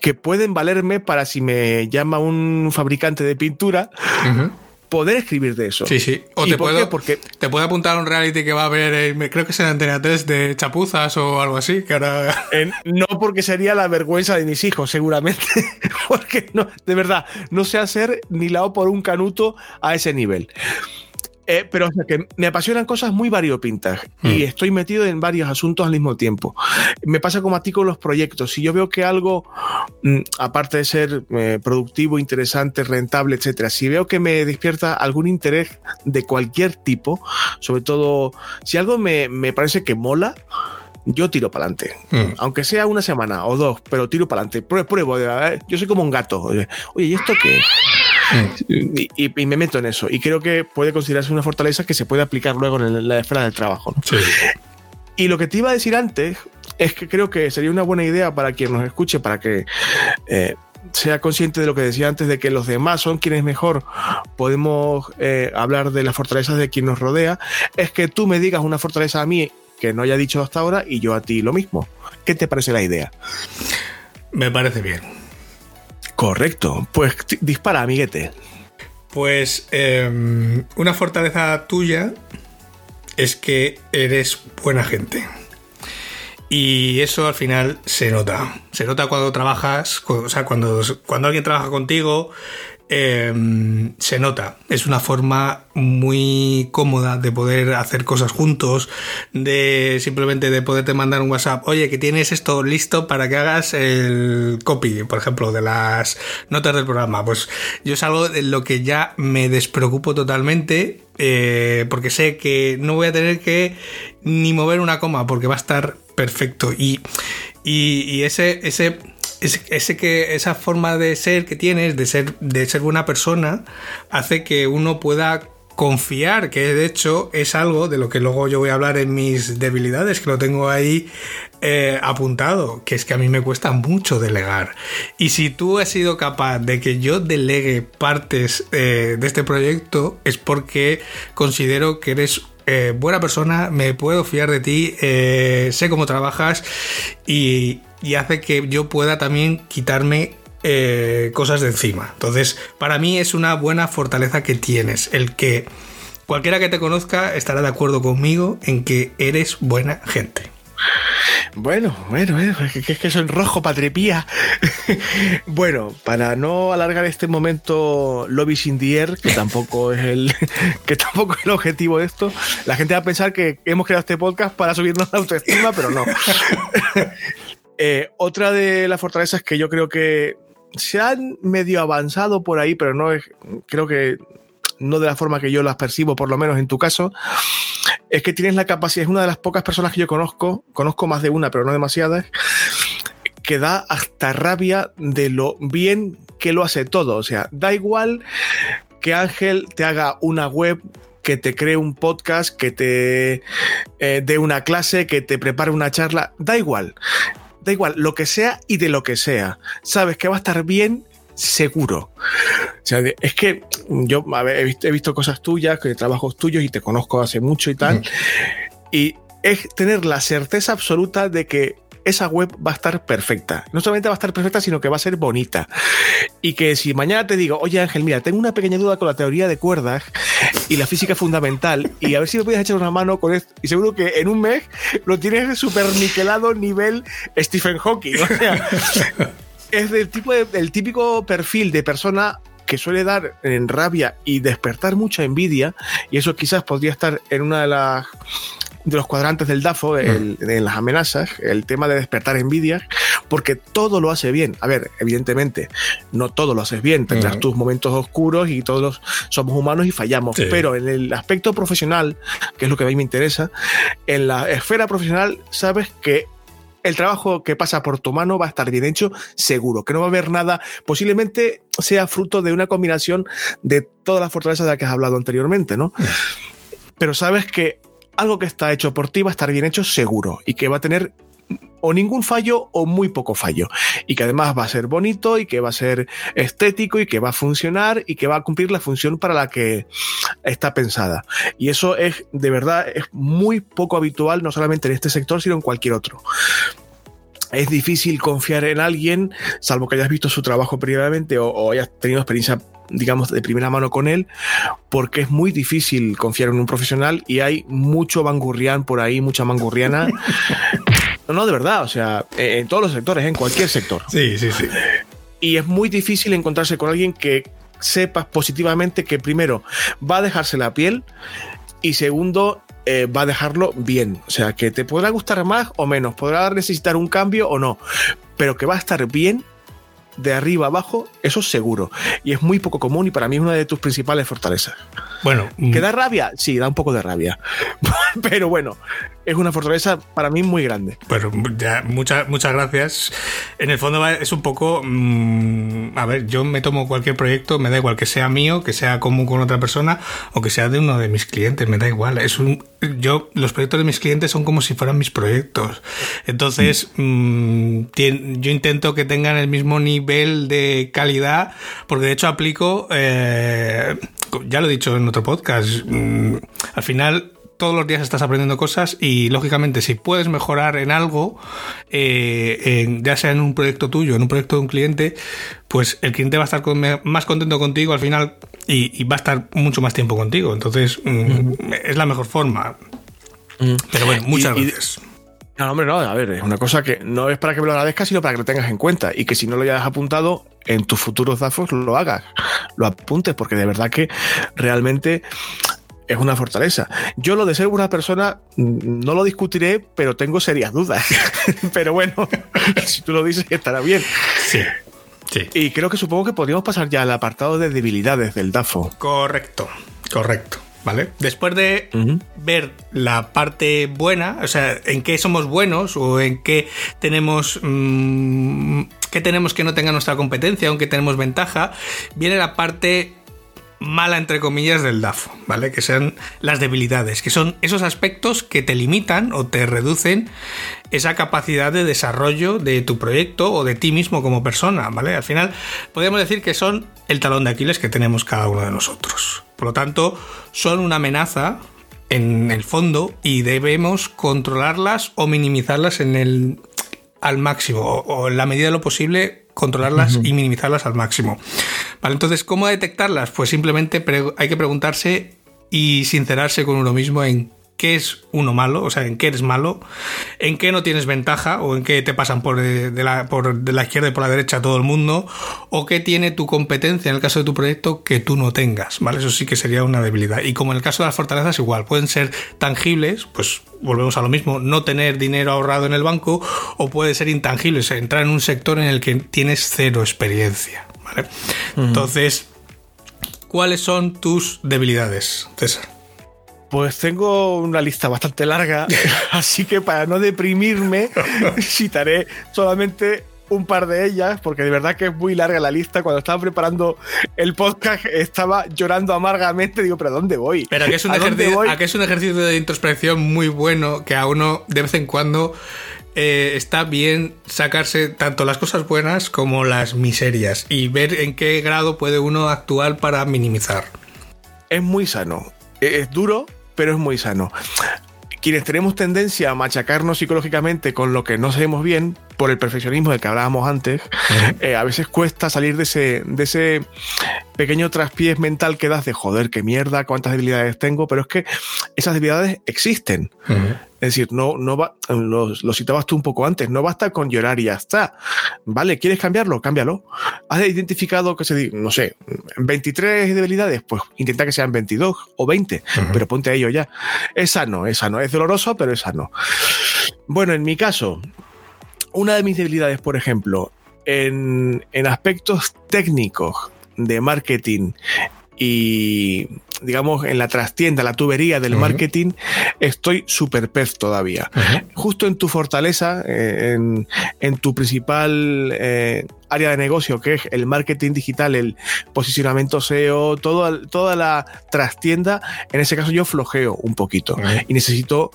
que pueden valerme para si me llama un fabricante de pintura. Uh -huh poder escribir de eso. Sí, sí. O te, por puedo, porque... te puedo apuntar a un reality que va a haber, creo que es en Antena 3 de chapuzas o algo así, que ahora... No porque sería la vergüenza de mis hijos, seguramente. porque no, de verdad, no sé hacer ni lao por un canuto a ese nivel. Eh, pero o sea, que me apasionan cosas muy variopintas mm. y estoy metido en varios asuntos al mismo tiempo. Me pasa como a ti con los proyectos. Si yo veo que algo, mm, aparte de ser eh, productivo, interesante, rentable, etcétera, si veo que me despierta algún interés de cualquier tipo, sobre todo si algo me, me parece que mola, yo tiro para adelante. Mm. Aunque sea una semana o dos, pero tiro para adelante. Pruebo, pruebo. Yo soy como un gato. Oye, ¿y esto qué? Y, y, y, me meto en eso. Y creo que puede considerarse una fortaleza que se puede aplicar luego en la esfera del trabajo. ¿no? Sí. Y lo que te iba a decir antes es que creo que sería una buena idea para quien nos escuche, para que eh, sea consciente de lo que decía antes, de que los demás son quienes mejor podemos eh, hablar de las fortalezas de quien nos rodea, es que tú me digas una fortaleza a mí que no haya dicho hasta ahora y yo a ti lo mismo. ¿Qué te parece la idea? Me parece bien. Correcto. Pues dispara, amiguete. Pues eh, una fortaleza tuya es que eres buena gente. Y eso al final se nota. Se nota cuando trabajas, o sea, cuando, cuando alguien trabaja contigo, eh, se nota. Es una forma muy cómoda de poder hacer cosas juntos, de simplemente de poderte mandar un WhatsApp, oye, que tienes esto listo para que hagas el copy, por ejemplo, de las notas del programa. Pues yo es algo de lo que ya me despreocupo totalmente, eh, porque sé que no voy a tener que ni mover una coma, porque va a estar perfecto. Y, y ese, ese ese, que esa forma de ser que tienes, de ser, de ser buena persona, hace que uno pueda confiar, que de hecho es algo de lo que luego yo voy a hablar en mis debilidades, que lo tengo ahí eh, apuntado, que es que a mí me cuesta mucho delegar. Y si tú has sido capaz de que yo delegue partes eh, de este proyecto, es porque considero que eres eh, buena persona, me puedo fiar de ti, sé cómo trabajas y, y, hace que yo pueda también quitarme eh, cosas de encima. Entonces, para mí es una buena fortaleza que tienes, el que cualquiera que te conozca estará de acuerdo conmigo en que eres buena gente. Bueno, bueno, bueno, es que, es que soy rojo patrepía. bueno, para no alargar este momento lobby sin dier, que tampoco es el que tampoco es el objetivo de esto, la gente va a pensar que hemos creado este podcast para subirnos la autoestima, pero no. Eh, otra de las fortalezas que yo creo que se han medio avanzado por ahí, pero no es, creo que no de la forma que yo las percibo, por lo menos en tu caso, es que tienes la capacidad, es una de las pocas personas que yo conozco, conozco más de una, pero no demasiadas, que da hasta rabia de lo bien que lo hace todo. O sea, da igual que Ángel te haga una web que te cree un podcast, que te eh, dé una clase, que te prepare una charla, da igual. Da igual, lo que sea y de lo que sea. Sabes que va a estar bien seguro. O sea, es que yo he, visto, he, visto, cosas tuyas, que trabajos tuyos y te conozco hace mucho y tal. Y es tener la certeza absoluta de que esa web va a estar perfecta. No solamente va a estar perfecta, sino que va a ser bonita. Y que si mañana te digo, oye Ángel, mira, tengo una pequeña duda con la teoría de cuerdas y la física fundamental, y a ver si me puedes echar una mano con esto. Y seguro que en un mes lo tienes súper niquelado nivel Stephen Hawking. O sea, es del tipo del típico perfil de persona que suele dar en rabia y despertar mucha envidia, y eso quizás podría estar en una de las de los cuadrantes del DAFO, en las amenazas, el tema de despertar envidia, porque todo lo hace bien. A ver, evidentemente, no todo lo haces bien, tendrás tus momentos oscuros y todos somos humanos y fallamos, pero en el aspecto profesional, que es lo que a mí me interesa, en la esfera profesional sabes que el trabajo que pasa por tu mano va a estar bien hecho, seguro, que no va a haber nada, posiblemente sea fruto de una combinación de todas las fortalezas de las que has hablado anteriormente, ¿no? Pero sabes que algo que está hecho por ti va a estar bien hecho seguro y que va a tener o ningún fallo o muy poco fallo. Y que además va a ser bonito y que va a ser estético y que va a funcionar y que va a cumplir la función para la que está pensada. Y eso es, de verdad, es muy poco habitual, no solamente en este sector, sino en cualquier otro es difícil confiar en alguien, salvo que hayas visto su trabajo previamente o, hayas tenido experiencia digamos, de primera mano con él, porque es muy difícil confiar en un profesional y hay mucho mangurrián por ahí, mucha mangurriana. no, no, de verdad, o sea, en todos los sectores, en cualquier sector. Sí, sí, sí. Y es muy difícil encontrarse con alguien que sepas positivamente que primero va a dejarse la piel y segundo eh, va a dejarlo bien. O sea, que te podrá gustar más o menos, podrá necesitar un cambio o no, pero que va a estar bien de arriba abajo, eso seguro. Y es muy poco común y para mí es una de tus principales fortalezas. Bueno. ¿Que mm. da rabia? Sí, da un poco de rabia. Pero bueno, es una fortaleza para mí muy grande. Bueno, ya, muchas, muchas gracias. En el fondo es un poco, mm, a ver, yo me tomo cualquier proyecto, me da igual que sea mío, que sea común con otra persona o que sea de uno de mis clientes, me da igual. Es un, yo, los proyectos de mis clientes son como si fueran mis proyectos. Entonces, mm, yo intento que tengan el mismo nivel de calidad, porque de hecho aplico, eh, ya lo he dicho en otro podcast, mm, al final todos los días estás aprendiendo cosas y lógicamente si puedes mejorar en algo, eh, ya sea en un proyecto tuyo, en un proyecto de un cliente, pues el cliente va a estar más contento contigo al final y, va a estar mucho más tiempo contigo. Entonces mm, es la mejor forma. Pero bueno, muchas gracias. no, hombre, no, a ver, es una cosa que no es para que me lo agradezcas, sino para que lo tengas en cuenta y que si no lo hayas apuntado en tus futuros DAFOS lo hagas, lo apuntes, porque de verdad que realmente es una fortaleza. Yo lo de ser una persona mm, no lo discutiré, pero tengo serias dudas. pero bueno, si tú lo dices, estará bien. Sí. Sí. Y creo que supongo que podríamos pasar ya al apartado de debilidades del DAFO. Correcto, correcto. ¿Vale? Después de ver la parte buena, o sea, en qué somos buenos o en qué tenemos, mm, qué tenemos que no tenga nuestra competencia, aunque tenemos ventaja, viene la parte mala, entre comillas, del DAFO, ¿vale? Que sean las debilidades, que son esos aspectos que te limitan o te reducen esa capacidad de desarrollo de tu proyecto o de ti mismo como persona, ¿vale? Al final, podríamos decir que son el talón de Aquiles que tenemos cada uno de nosotros. Por lo tanto, son una amenaza en el fondo y debemos controlarlas o minimizarlas en el al máximo o en la medida de lo posible controlarlas y minimizarlas al máximo. Vale, entonces, ¿cómo detectarlas? Pues simplemente hay que preguntarse y sincerarse con uno mismo en qué es uno malo, o sea, en qué eres malo, en qué no tienes ventaja o en qué te pasan por de, la, por de la izquierda y por la derecha todo el mundo, o qué tiene tu competencia en el caso de tu proyecto que tú no tengas, ¿vale? Eso sí que sería una debilidad. Y como en el caso de las fortalezas, igual, pueden ser tangibles, pues volvemos a lo mismo, no tener dinero ahorrado en el banco, o puede ser intangibles, entrar en un sector en el que tienes cero experiencia, ¿vale? Entonces, ¿cuáles son tus debilidades, César? Pues tengo una lista bastante larga, así que para no deprimirme, citaré solamente un par de ellas, porque de verdad que es muy larga la lista. Cuando estaba preparando el podcast estaba llorando amargamente. Digo, ¿pero dónde voy? Pero que es un, ejercicio, que es un ejercicio de introspección muy bueno que a uno de vez en cuando eh, está bien sacarse tanto las cosas buenas como las miserias y ver en qué grado puede uno actuar para minimizar. Es muy sano. Es duro, pero es muy sano. Quienes tenemos tendencia a machacarnos psicológicamente con lo que no sabemos bien, por el perfeccionismo del que hablábamos antes, eh, a veces cuesta salir de ese, de ese pequeño traspiés mental que das de joder, qué mierda, cuántas debilidades tengo, pero es que esas debilidades existen. Es decir, no, no va, lo, citabas tú un poco antes, no basta con llorar y ya está. Vale, ¿quieres cambiarlo? Cámbialo. ¿Has identificado que se, no sé, 23 debilidades? Pues intenta que sean 22 o 20, pero ponte a ello ya. Es sano, es sano, es doloroso, pero es sano. Bueno, en mi caso, una de mis debilidades, por ejemplo, en, en aspectos técnicos de marketing y digamos en la trastienda, la tubería del marketing, estoy súper pez todavía. Justo en tu fortaleza, eh, en, tu principal eh, área de negocio, que es el marketing digital, el posicionamiento SEO, toda la trastienda, en ese caso yo flojeo un poquito y necesito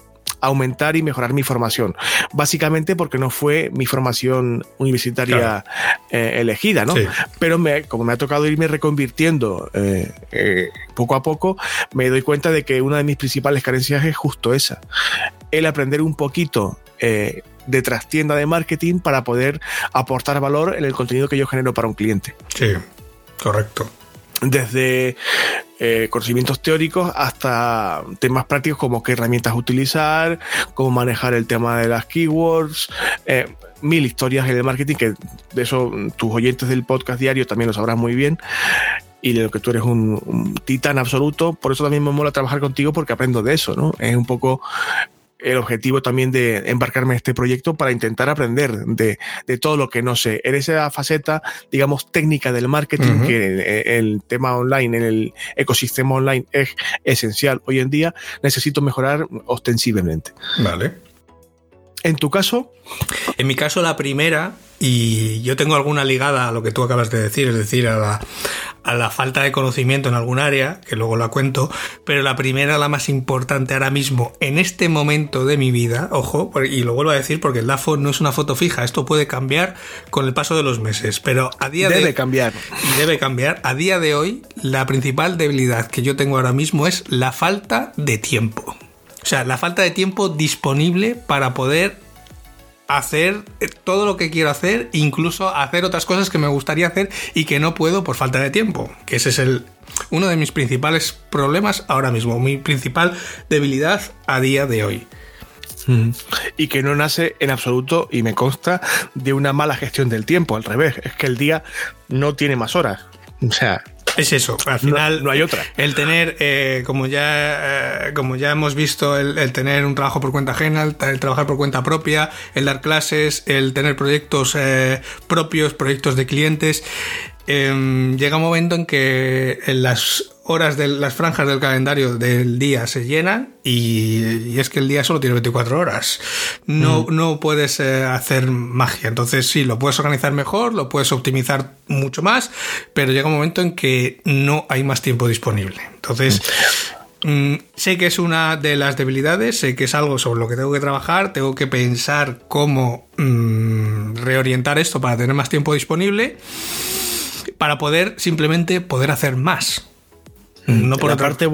aumentar y mejorar mi formación. Básicamente porque no fue mi formación universitaria eh, elegida, ¿no? Pero me, como me ha tocado irme reconvirtiendo eh, eh, poco a poco, me doy cuenta de que una de mis principales carencias es justo esa. El aprender un poquito de trastienda de marketing para poder aportar valor en el contenido que yo genero para un cliente. Sí, correcto desde eh, conocimientos teóricos hasta temas prácticos como qué herramientas utilizar, cómo manejar el tema de las keywords, eh, mil historias en el marketing, que de eso tus oyentes del podcast diario también lo sabrán muy bien. Y de lo que tú eres un, un titán absoluto, por eso también me mola trabajar contigo porque aprendo de eso, ¿no? Es un poco el objetivo también de embarcarme en este proyecto para intentar aprender de, todo lo que no sé. En esa faceta, digamos, técnica del marketing, que el, tema online, en el ecosistema online es esencial hoy en día, necesito mejorar ostensiblemente. Vale. En tu caso. En mi caso, la primera, y yo tengo alguna ligada a lo que tú acabas de decir, es decir, a la, a la falta de conocimiento en algún área, que luego la cuento, pero la primera, la más importante ahora mismo, en este momento de mi vida, ojo, y lo vuelvo a decir porque el DAFO no es una foto fija, esto puede cambiar con el paso de los meses, pero a día de... Debe cambiar. Debe cambiar. A día de hoy, la principal debilidad que yo tengo ahora mismo es la falta de tiempo. O sea, la falta de tiempo disponible para poder hacer eh, todo lo que quiero hacer, incluso hacer otras cosas que me gustaría hacer y que no puedo por falta de tiempo. Que ese es el, uno de mis principales problemas ahora mismo, mi principal debilidad a día de hoy. Y que no nace en absoluto, y me consta, de una mala gestión del tiempo, al revés, es que el día no tiene más horas. O sea, es eso, al final no, hay otra. El tener, eh, como, ya, eh, como ya hemos visto, el, tener un trabajo por cuenta ajena, el, trabajar por cuenta propia, el dar clases, el tener proyectos eh, propios, proyectos de clientes, em, llega un momento en que en las horas de las franjas del calendario del día se llenan y, es que el día solo tiene 24 horas. No, mm. no puedes eh, hacer magia. Entonces sí, lo puedes organizar mejor, lo puedes optimizar mucho más, pero llega un momento en que no hay más tiempo disponible. Entonces... Mm, sé que es una de las debilidades, sé que es algo sobre lo que tengo que trabajar, tengo que pensar cómo mm, reorientar esto para tener más tiempo disponible, para poder simplemente poder hacer más. No por la, parte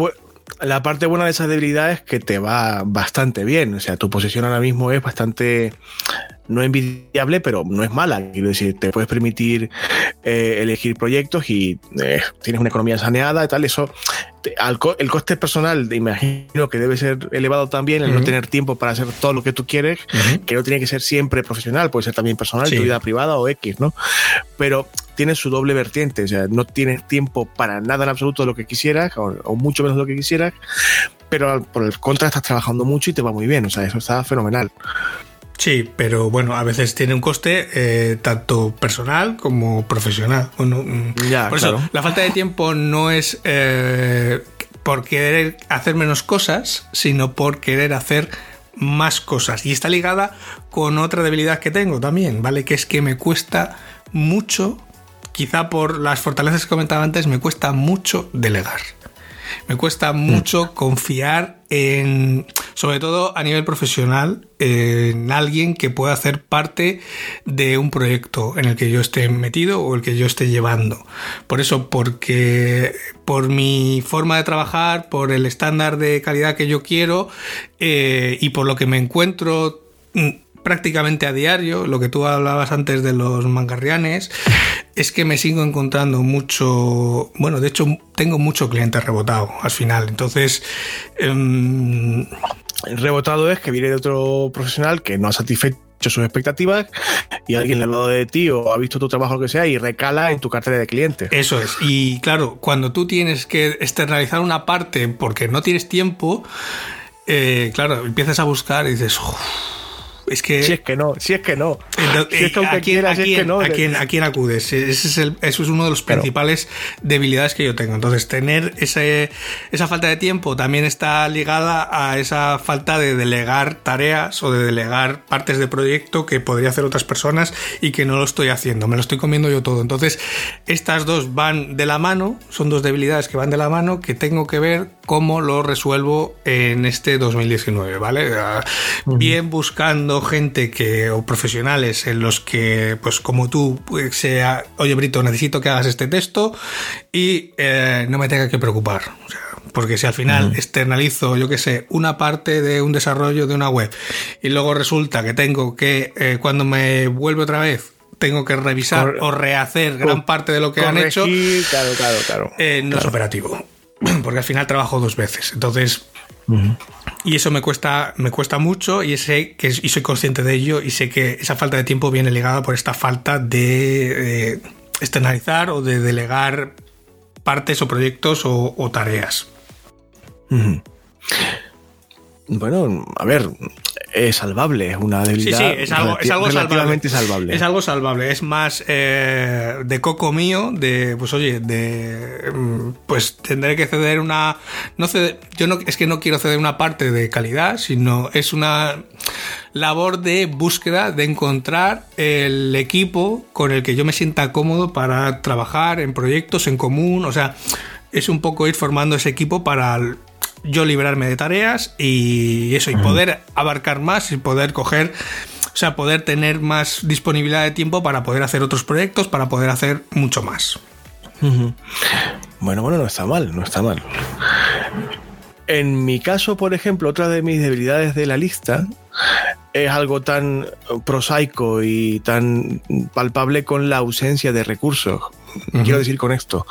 la parte buena de esa debilidad es que te va bastante bien. O sea, tu posición ahora mismo es bastante no envidiable, pero no es mala. Quiero decir, te puedes permitir eh, elegir proyectos y eh, tienes una economía saneada y tal. Eso, el coste personal, imagino que debe ser elevado también, el no tener tiempo para hacer todo lo que tú quieres, que no tiene que ser siempre profesional, puede ser también personal, tu vida privada o X, ¿no? Pero tiene su doble vertiente, o sea, no tienes tiempo para nada en absoluto de lo que quisieras, o, mucho menos de lo que quisieras, pero por el contra estás trabajando mucho y te va muy bien, o sea, eso está fenomenal. Sí, pero bueno, a veces tiene un coste eh, tanto personal como profesional. Mm, por eso, la falta de tiempo no es eh, por querer hacer menos cosas, sino por querer hacer más cosas. Y está ligada con otra debilidad que tengo también, ¿vale? Que es que me cuesta mucho quizá por las fortalezas que comentaba antes, me cuesta mucho delegar. Me cuesta mucho confiar en, sobre todo a nivel profesional, en alguien que pueda hacer parte de un proyecto en el que yo esté metido o el que yo esté llevando. Por eso, porque por mi forma de trabajar, por el estándar de calidad que yo quiero eh, y por lo que me encuentro mm, prácticamente a diario, lo que tú hablabas antes de los mangarrianes, es que me sigo encontrando mucho, bueno, de hecho tengo mucho cliente rebotado al final, entonces... Em, el rebotado es que viene de otro profesional que no ha satisfecho sus expectativas y alguien le ha hablado de ti o ha visto tu trabajo, lo que sea, y recala en tu cartera de clientes. Eso es. Y claro, cuando tú tienes que externalizar una parte porque no tienes tiempo, eh, claro, empiezas a buscar y dices, es que si es que no. Si es que ¿a, quién, a, quién, no, ¿a, quién, acudes? Ese es el, eso es uno de los principales debilidades que yo tengo. Entonces, tener ese, esa falta de tiempo también está ligada a esa falta de delegar tareas o de delegar partes de proyecto que podría hacer otras personas y que no lo estoy haciendo. Me lo estoy comiendo yo todo. Entonces, estas dos van de la mano, son dos debilidades que van de la mano que tengo que ver cómo lo resuelvo en este 2019, ¿vale? Ah, bien buscando gente que o profesionales en los que, pues como tú, pues, sea, oye Brito, necesito que hagas este texto y eh, no me tenga que preocupar. porque si al final externalizo, yo qué sé, una parte de un desarrollo de una web y luego resulta que tengo que, eh, cuando me vuelve otra vez, tengo que revisar o rehacer gran parte de lo que han hecho, claro, claro, claro, eh, no es operativo. porque al final trabajo dos veces. Entonces, y eso me cuesta, me cuesta mucho y sé que y soy consciente de ello y sé que esa falta de tiempo viene ligada por esta falta de externalizar o de delegar partes o proyectos o, tareas. Bueno, a ver, es salvable, es una debilidad. Sí, sí, es algo, es algo salvable. Es algo salvable. Es más eh, de coco mío, de, pues oye, de. Mm, pues tendré que ceder una. No ceder, yo no, es que no quiero ceder una parte de calidad, sino es una labor de búsqueda, de encontrar el equipo con el que yo me sienta cómodo para trabajar en proyectos en común. O sea, es un poco ir formando ese equipo para yo liberarme de tareas y eso, y poder abarcar más y poder coger, o sea, poder tener más disponibilidad de tiempo para poder hacer otros proyectos, para poder hacer mucho más. Bueno, bueno, no está mal, no está mal. En mi caso, por ejemplo, otra de mis debilidades de la lista es algo tan prosaico y tan palpable con la ausencia de recursos. Quiero decir con esto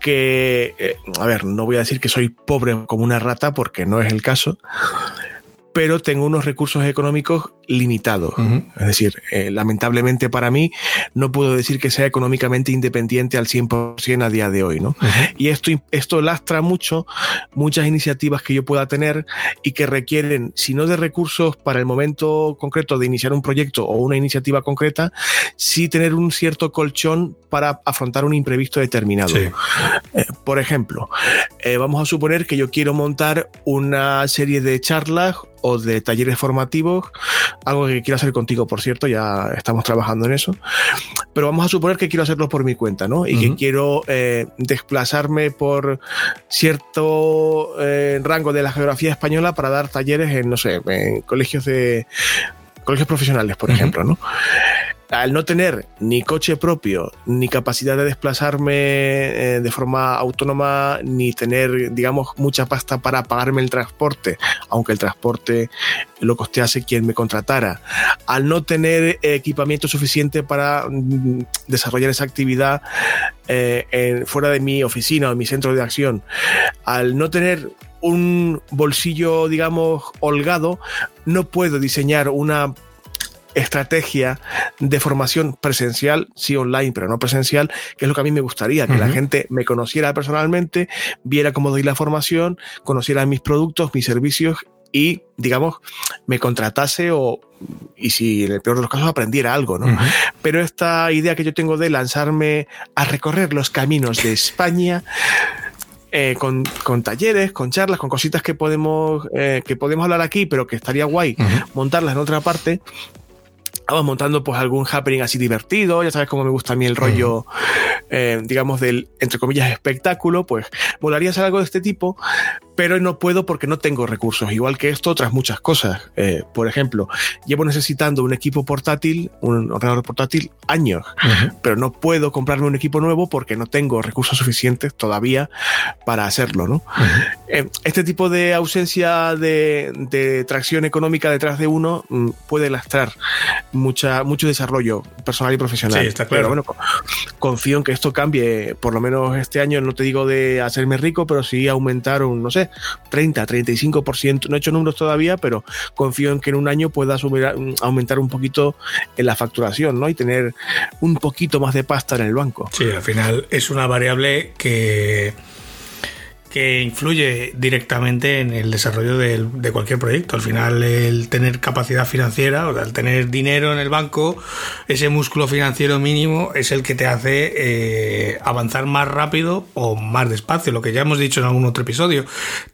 que, eh, a ver, no voy a decir que soy pobre como una rata porque no es el caso, pero tengo unos recursos económicos limitados. Es decir, eh, lamentablemente para mí no puedo decir que sea económicamente independiente al 100% a día de hoy. ¿no? Y esto, esto lastra mucho muchas iniciativas que yo pueda tener y que requieren, si no de recursos para el momento concreto de iniciar un proyecto o una iniciativa concreta, sí tener un cierto colchón para afrontar un imprevisto determinado. Eh, por ejemplo, eh, vamos a suponer que yo quiero montar una serie de charlas o de talleres formativos, algo que quiero hacer contigo, por cierto, ya estamos trabajando en eso, pero vamos a suponer que quiero hacerlo por mi cuenta, ¿no? Y que quiero eh, desplazarme por cierto eh, rango de la geografía española para dar talleres en, no sé, en colegios de colegios profesionales, por ejemplo, ¿no? Al no tener ni coche propio, ni capacidad de desplazarme eh, de forma autónoma, ni tener, digamos, mucha pasta para pagarme el transporte, aunque el transporte lo costease quien me contratara, al no tener equipamiento suficiente para mm, desarrollar esa actividad eh, fuera de mi oficina o mi centro de acción, al no tener un bolsillo, digamos, holgado, no puedo diseñar una estrategia de formación presencial, sí online, pero no presencial, que es lo que a mí me gustaría, que la gente me conociera personalmente, viera cómo doy la formación, conociera mis productos, mis servicios y, digamos, me contratase o, y si en el peor de los casos aprendiera algo, ¿no? Pero esta idea que yo tengo de lanzarme a recorrer los caminos de España, eh, con, talleres, con charlas, con cositas que podemos, eh, que podemos hablar aquí, pero que estaría guay montarlas en otra parte, vamos montando pues algún happening así divertido, ya sabes cómo me gusta a mí el rollo, eh, digamos, del, entre comillas, espectáculo, pues molaría hacer algo de este tipo, pero no puedo porque no tengo recursos, igual que esto, otras muchas cosas. Eh, por ejemplo, llevo necesitando un equipo portátil, un ordenador portátil, años, pero no puedo comprarme un equipo nuevo porque no tengo recursos suficientes todavía para hacerlo, ¿no? Eh, este tipo de ausencia de, tracción económica detrás de uno mm, puede lastrar mucha, mucho desarrollo personal y profesional. Sí, está claro. Pero bueno, confío en que esto cambie, por lo menos este año, no te digo de hacerme rico, pero sí aumentar un, no sé, 30, 35%. No he hecho números todavía, pero confío en que en un año pueda aumentar un poquito en la facturación, ¿no? Y tener un poquito más de pasta en el banco. Sí, al final es una variable que que influye directamente en el desarrollo de, cualquier proyecto. Al final, el tener capacidad financiera, o sea, el tener dinero en el banco, ese músculo financiero mínimo es el que te hace eh, avanzar más rápido o más despacio, lo que ya hemos dicho en algún otro episodio.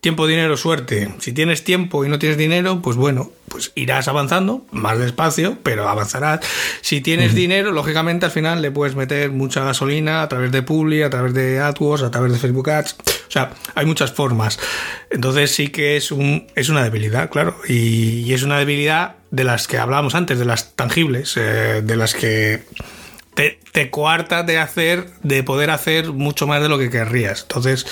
Tiempo, dinero, suerte. Si tienes tiempo y no tienes dinero, pues bueno, pues irás avanzando más despacio, pero avanzarás. Si tienes dinero, lógicamente al final le puedes meter mucha gasolina a través de Publi, a través de AdWords, a través de Facebook Ads. O sea, hay muchas formas. Entonces sí que es, un, es una debilidad, claro. Y, es una debilidad de las que hablábamos antes, de las tangibles, eh, de las que te, te coartas de hacer, de poder hacer mucho más de lo que querrías. Entonces,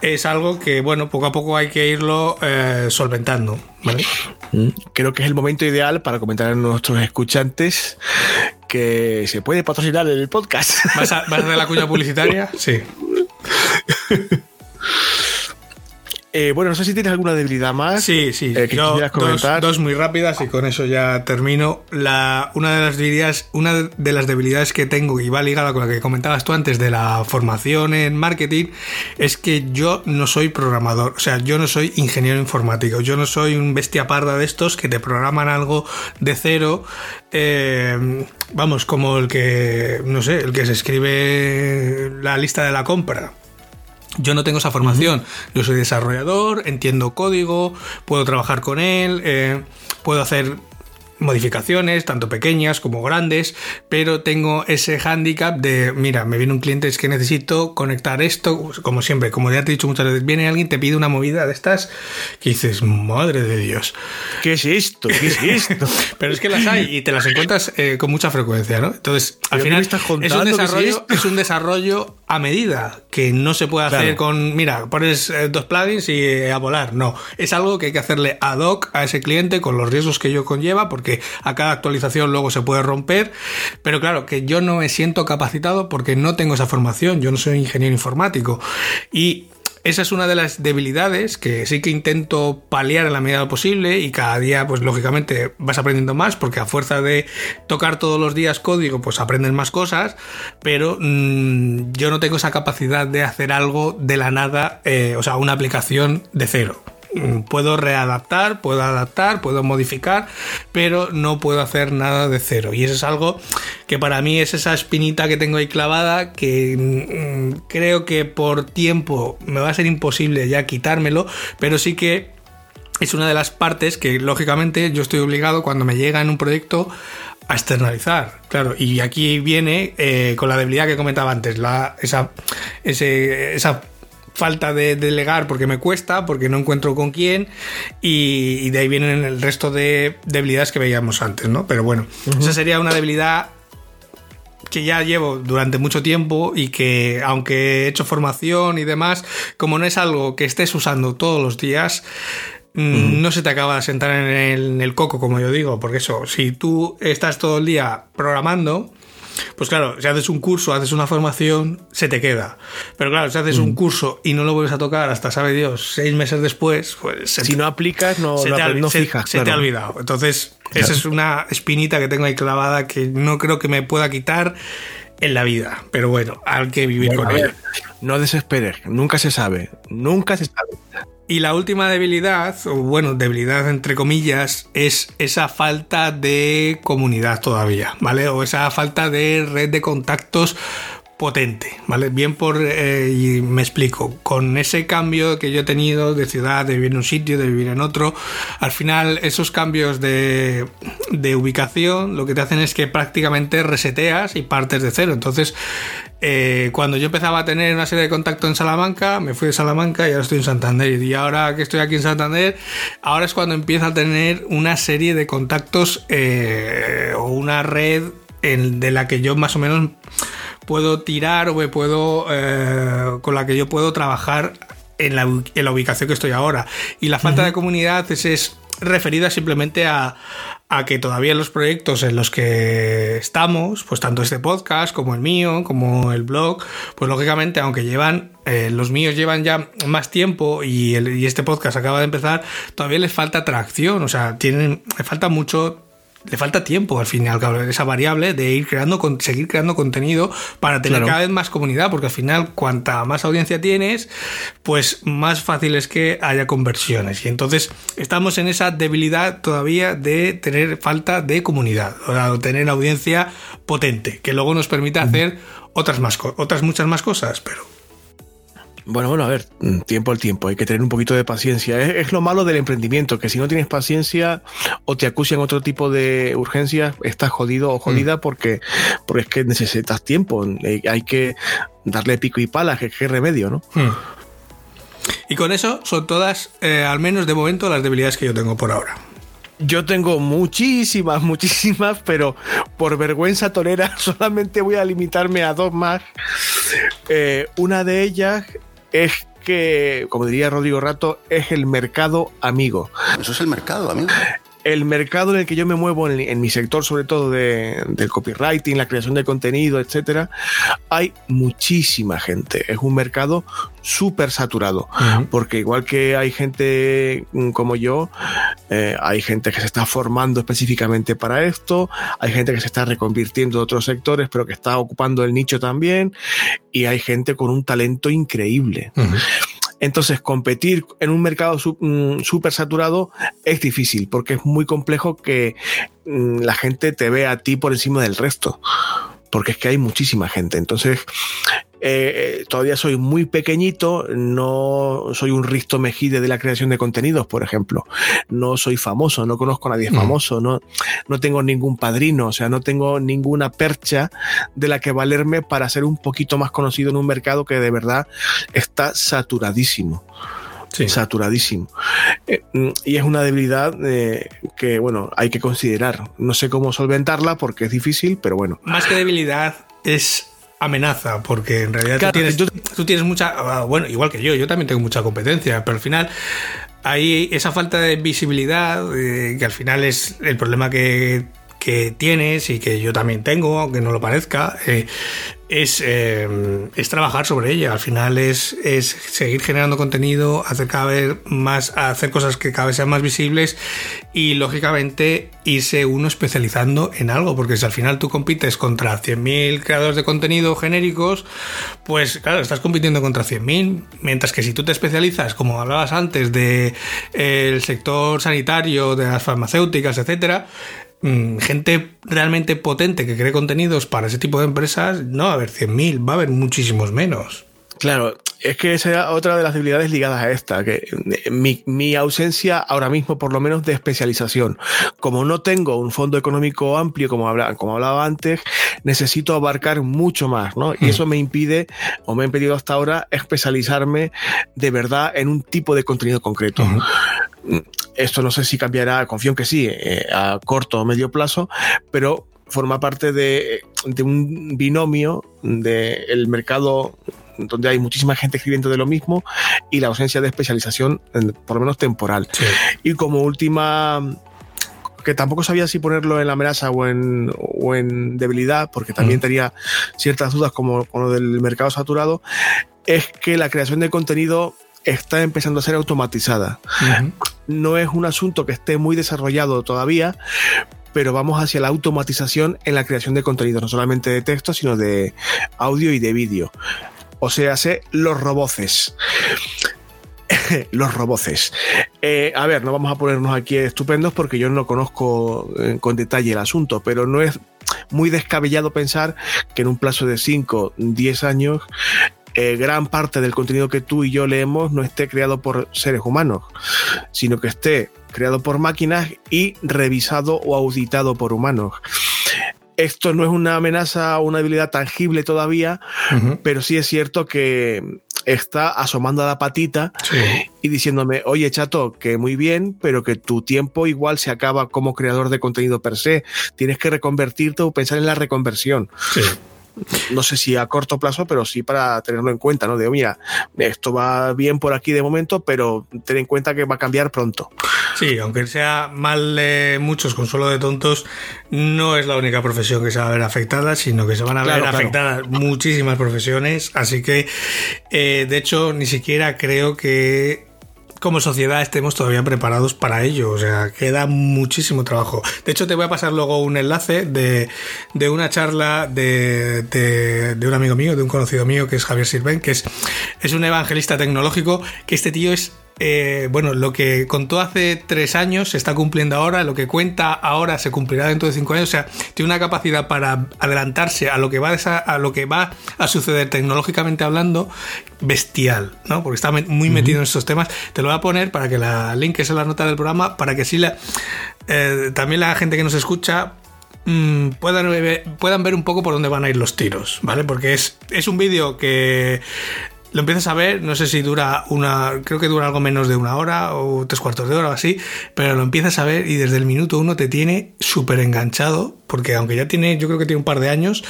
es algo que, bueno, poco a poco hay que irlo eh, solventando. Creo que es el momento ideal para comentar a nuestros escuchantes que se puede patrocinar el podcast. ¿Vas a, ¿Vas a hacer la cuña publicitaria? Sí. Eh, bueno, no sé si tienes alguna debilidad más. Sí, sí. Eh, que Yo, dos, dos, muy rápidas y con eso ya termino. La, una, de las debilidades, una de las debilidades que tengo y va ligada con la que comentabas tú antes de la formación en marketing es que yo no soy programador. O sea, yo no soy ingeniero informático. Yo no soy un bestia parda de estos que te programan algo de cero. Eh, vamos, como el que, no sé, el que se escribe la lista de la compra yo no tengo esa formación. Yo soy desarrollador, entiendo código, puedo trabajar con él, eh, puedo hacer modificaciones, tanto pequeñas como grandes, pero tengo ese hándicap de, mira, me viene un cliente, es que necesito conectar esto, como siempre, como ya te he dicho muchas veces, viene alguien, te pide una movida de estas, que dices, madre de Dios. ¿Qué es esto? ¿Qué es esto? pero es que las hay y te las encuentras eh, con mucha frecuencia, ¿no? Entonces, al final es un, desarrollo, es, un desarrollo a medida, que no se puede hacer con, mira, pones eh, dos plugins y eh, a volar, no, es algo que hay que hacerle ad hoc a ese cliente con los riesgos que ello conlleva, porque que a cada actualización luego se puede romper, pero claro, que yo no me siento capacitado porque no tengo esa formación, yo no soy ingeniero informático. Y esa es una de las debilidades que sí que intento paliar en la medida posible y cada día, pues lógicamente vas aprendiendo más porque a fuerza de tocar todos los días código, pues aprendes más cosas, pero mm, yo no tengo esa capacidad de hacer algo de la nada, eh, o sea, una aplicación de cero. Mm, puedo readaptar, puedo adaptar, puedo modificar, pero no puedo hacer nada de cero. Y eso es algo que para mí es esa espinita que tengo ahí clavada que mm, creo que por tiempo me va a ser imposible ya quitármelo, pero sí que es una de las partes que lógicamente yo estoy obligado cuando me llega en un proyecto a externalizar, claro, y aquí viene eh, con la debilidad que comentaba antes, la, esa, esa falta de delegar porque me cuesta, porque no encuentro con quién, y, de ahí vienen el resto de debilidades que veíamos antes, ¿no? Pero bueno, esa sería una debilidad que ya llevo durante mucho tiempo y que aunque he hecho formación y demás, como no es algo que estés usando todos los días, mm, no se te acaba de sentar en el, en el, coco, como yo digo, porque eso, si tú estás todo el día programando, pues claro, si haces un curso, haces una formación, se te queda. Pero claro, si haces un mm. curso y no lo vuelves a tocar hasta, sabe Dios, seis meses después, pues... Si no aplicas, no, se, te, no fijas. Se, te ha olvidado. Entonces, esa es una espinita que tengo ahí clavada que no creo que me pueda quitar en la vida. Pero bueno, hay que vivir con ella. No desesperes, nunca se sabe. Nunca se sabe. Y la última debilidad, o bueno, debilidad entre comillas, es esa falta de comunidad todavía, ¿vale? O esa falta de red de contactos potente, ¿vale? Bien por, eh, y me explico, con ese cambio que yo he tenido de ciudad, de vivir en un sitio, de vivir en otro, al final esos cambios de, de ubicación lo que te hacen es que prácticamente reseteas y partes de cero. Entonces, eh, cuando yo empezaba a tener una serie de contactos en Salamanca, me fui de Salamanca y ahora estoy en Santander. Y ahora que estoy aquí en Santander, ahora es cuando empiezo a tener una serie de contactos eh, o una red de la que yo más o menos puedo tirar o me puedo eh, con la que yo puedo trabajar en la, ubicación que estoy ahora. Y la falta de comunidad es, referida simplemente a, que todavía los proyectos en los que estamos, pues tanto este podcast como el mío, como el blog, pues lógicamente, aunque llevan, eh, los míos llevan ya más tiempo y, y, este podcast acaba de empezar, todavía les falta tracción, o sea, tienen, le falta mucho le falta tiempo al final, esa variable de ir creando, seguir creando contenido para tener cada vez más comunidad, porque al final, cuanta más audiencia tienes, pues más fácil es que haya conversiones. Y entonces estamos en esa debilidad todavía de tener falta de comunidad, o sea, tener audiencia potente, que luego nos permita hacer otras, más, otras muchas más cosas, pero bueno, bueno, a ver, mm, tiempo al tiempo, hay que tener un poquito de paciencia. Es, lo malo del emprendimiento, que si no tienes paciencia o te acusan otro tipo de urgencias, estás jodido o jodida mm. porque, porque es que necesitas tiempo. Eh, hay que darle pico y pala, que qué remedio, ¿no? Mm. Y con eso son todas, eh, al menos de momento, las debilidades que yo tengo por ahora. Yo tengo muchísimas, muchísimas, pero por vergüenza torera solamente voy a limitarme a dos más. Eh, una de ellas es que, como diría Rodrigo Rato, es el mercado amigo. Eso es el mercado amigo el mercado en el que yo me muevo, en, mi sector sobre todo de, del copywriting, la creación de contenido, etcétera, hay muchísima gente. Es un mercado súper saturado, porque igual que hay gente mm, como yo, eh, hay gente que se está formando específicamente para esto, hay gente que se está reconvirtiendo de otros sectores, pero que está ocupando el nicho también, y hay gente con un talento increíble. Entonces, competir en un mercado mm, súper saturado es difícil porque es muy complejo que mm, la gente te vea a ti por encima del resto. Porque es que hay muchísima gente. Entonces, eh, todavía soy muy pequeñito, no soy un Risto Mejide de la creación de contenidos, por ejemplo. No soy famoso, no conozco a nadie mm. famoso, no, no tengo ningún padrino, o sea, no tengo ninguna percha de la que valerme para ser un poquito más conocido en un mercado que de verdad está saturadísimo. saturadísimo. Eh, mm, y es una debilidad eh, que, bueno, hay que considerar. No sé cómo solventarla porque es difícil, pero bueno. Más que debilidad, es amenaza, porque en realidad tú, tienes, mucha, ah, bueno, igual que yo, yo también tengo mucha competencia, pero al final hay esa falta de visibilidad, eh, que al final es el problema que, que, tienes y que yo también tengo, aunque no lo parezca, eh, es, eh, es, trabajar sobre ella. Al final es, es, seguir generando contenido, hacer cada vez más, hacer cosas que cada vez sean más visibles y lógicamente irse uno especializando en algo, porque si al final tú compites contra 100.000 creadores de contenido genéricos, pues claro, estás compitiendo contra 100.000, mientras que si tú te especializas, como hablabas antes, de eh, el sector sanitario, de las farmacéuticas, etcétera, gente realmente potente que cree contenidos para ese tipo de empresas, no va a haber 100.000, va a haber muchísimos menos. Claro, es que esa era otra de las debilidades ligadas a esta, que eh, mi, ausencia ahora mismo, por lo menos, de especialización. Como no tengo un fondo económico amplio, como, habla, como hablaba antes, necesito abarcar mucho más, ¿no? Y mm. eso me impide, o me ha impedido hasta ahora, especializarme de verdad en un tipo de contenido concreto. Esto no sé si cambiará, confío en que sí, eh, a corto o medio plazo, pero forma parte de, un binomio del mercado donde hay muchísima gente escribiendo de lo mismo y la ausencia de especialización, por lo menos temporal. Y como última que tampoco sabía si ponerlo en la amenaza o en, o en debilidad, porque también tenía ciertas dudas como con lo del mercado saturado, es que la creación de contenido está empezando a ser automatizada. No es un asunto que esté muy desarrollado todavía, pero vamos hacia la automatización en la creación de contenido, no solamente de texto, sino de audio y de vídeo. O sea, sé los roboces. los roboces. Eh, a ver, no vamos a ponernos aquí estupendos porque yo no conozco eh, con detalle el asunto, pero no es muy descabellado pensar que en un plazo de 5, 10 años eh, gran parte del contenido que tú y yo leemos no esté creado por seres humanos, sino que esté creado por máquinas y revisado o auditado por humanos. Esto no es una amenaza o una debilidad tangible todavía, pero sí es cierto que está asomando a la patita y diciéndome, oye chato, que muy bien, pero que tu tiempo igual se acaba como creador de contenido per se. Tienes que reconvertirte o pensar en la reconversión. Sí no sé si a corto plazo, pero sí para tenerlo en cuenta, ¿no? De, mira, esto va bien por aquí de momento, pero ten en cuenta que va a cambiar pronto. Sí, aunque sea mal de muchos consuelo de tontos, no es la única profesión que se va a ver afectada, sino que se van a ver afectadas muchísimas profesiones, así que, eh, de hecho, ni siquiera creo que como sociedad estemos todavía preparados para ello. O sea, queda muchísimo trabajo. De hecho, te voy a pasar luego un enlace de, de una charla de, de, un amigo mío, de un conocido mío, que es Javier Sirven, que es, es un evangelista tecnológico, que este tío es eh, bueno, lo que contó hace tres años se está cumpliendo ahora, lo que cuenta ahora se cumplirá dentro de cinco años, o sea, tiene una capacidad para adelantarse a lo que va a, a lo que va a suceder tecnológicamente hablando bestial, ¿no? Porque está muy metido en estos temas. Te lo voy a poner para que la links en la nota del programa, para que sí la, eh, también la gente que nos escucha mm, puedan, puedan ver un poco por dónde van a ir los tiros, ¿vale? Porque es, es un vídeo que lo empiezas a ver, no sé si dura una, creo que dura algo menos de una hora o tres cuartos de hora o así, pero lo empiezas a ver y desde el minuto uno te tiene súper enganchado, porque aunque ya tiene, yo creo que tiene un par de años,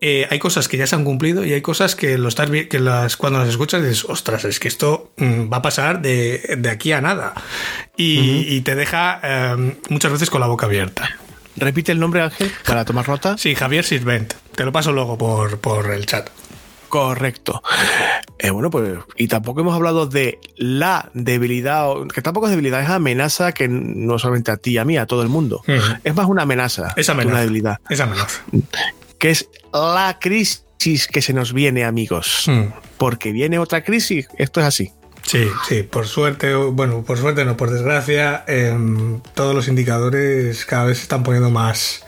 eh, hay cosas que ya se han cumplido y hay cosas que lo estás que las cuando las escuchas dices, ostras, es que esto mm, va a pasar de, aquí a nada. Y, te deja em, muchas veces con la boca abierta. Repite el nombre, Ángel, para tomar nota. Sí, Javier Sirvent. Te lo paso luego por, por el chat. Correcto. Eh, bueno, pues, y tampoco hemos hablado de la debilidad, que tampoco es debilidad, es amenaza que no solamente a ti, y a mí, a todo el mundo. Es más una amenaza, es amenaza. una debilidad. Es amenaza. Que es la crisis que se nos viene, amigos. Porque viene otra crisis. Esto es así. Sí, sí, por suerte, bueno, por suerte no, por desgracia, em, todos los indicadores cada vez se están poniendo más,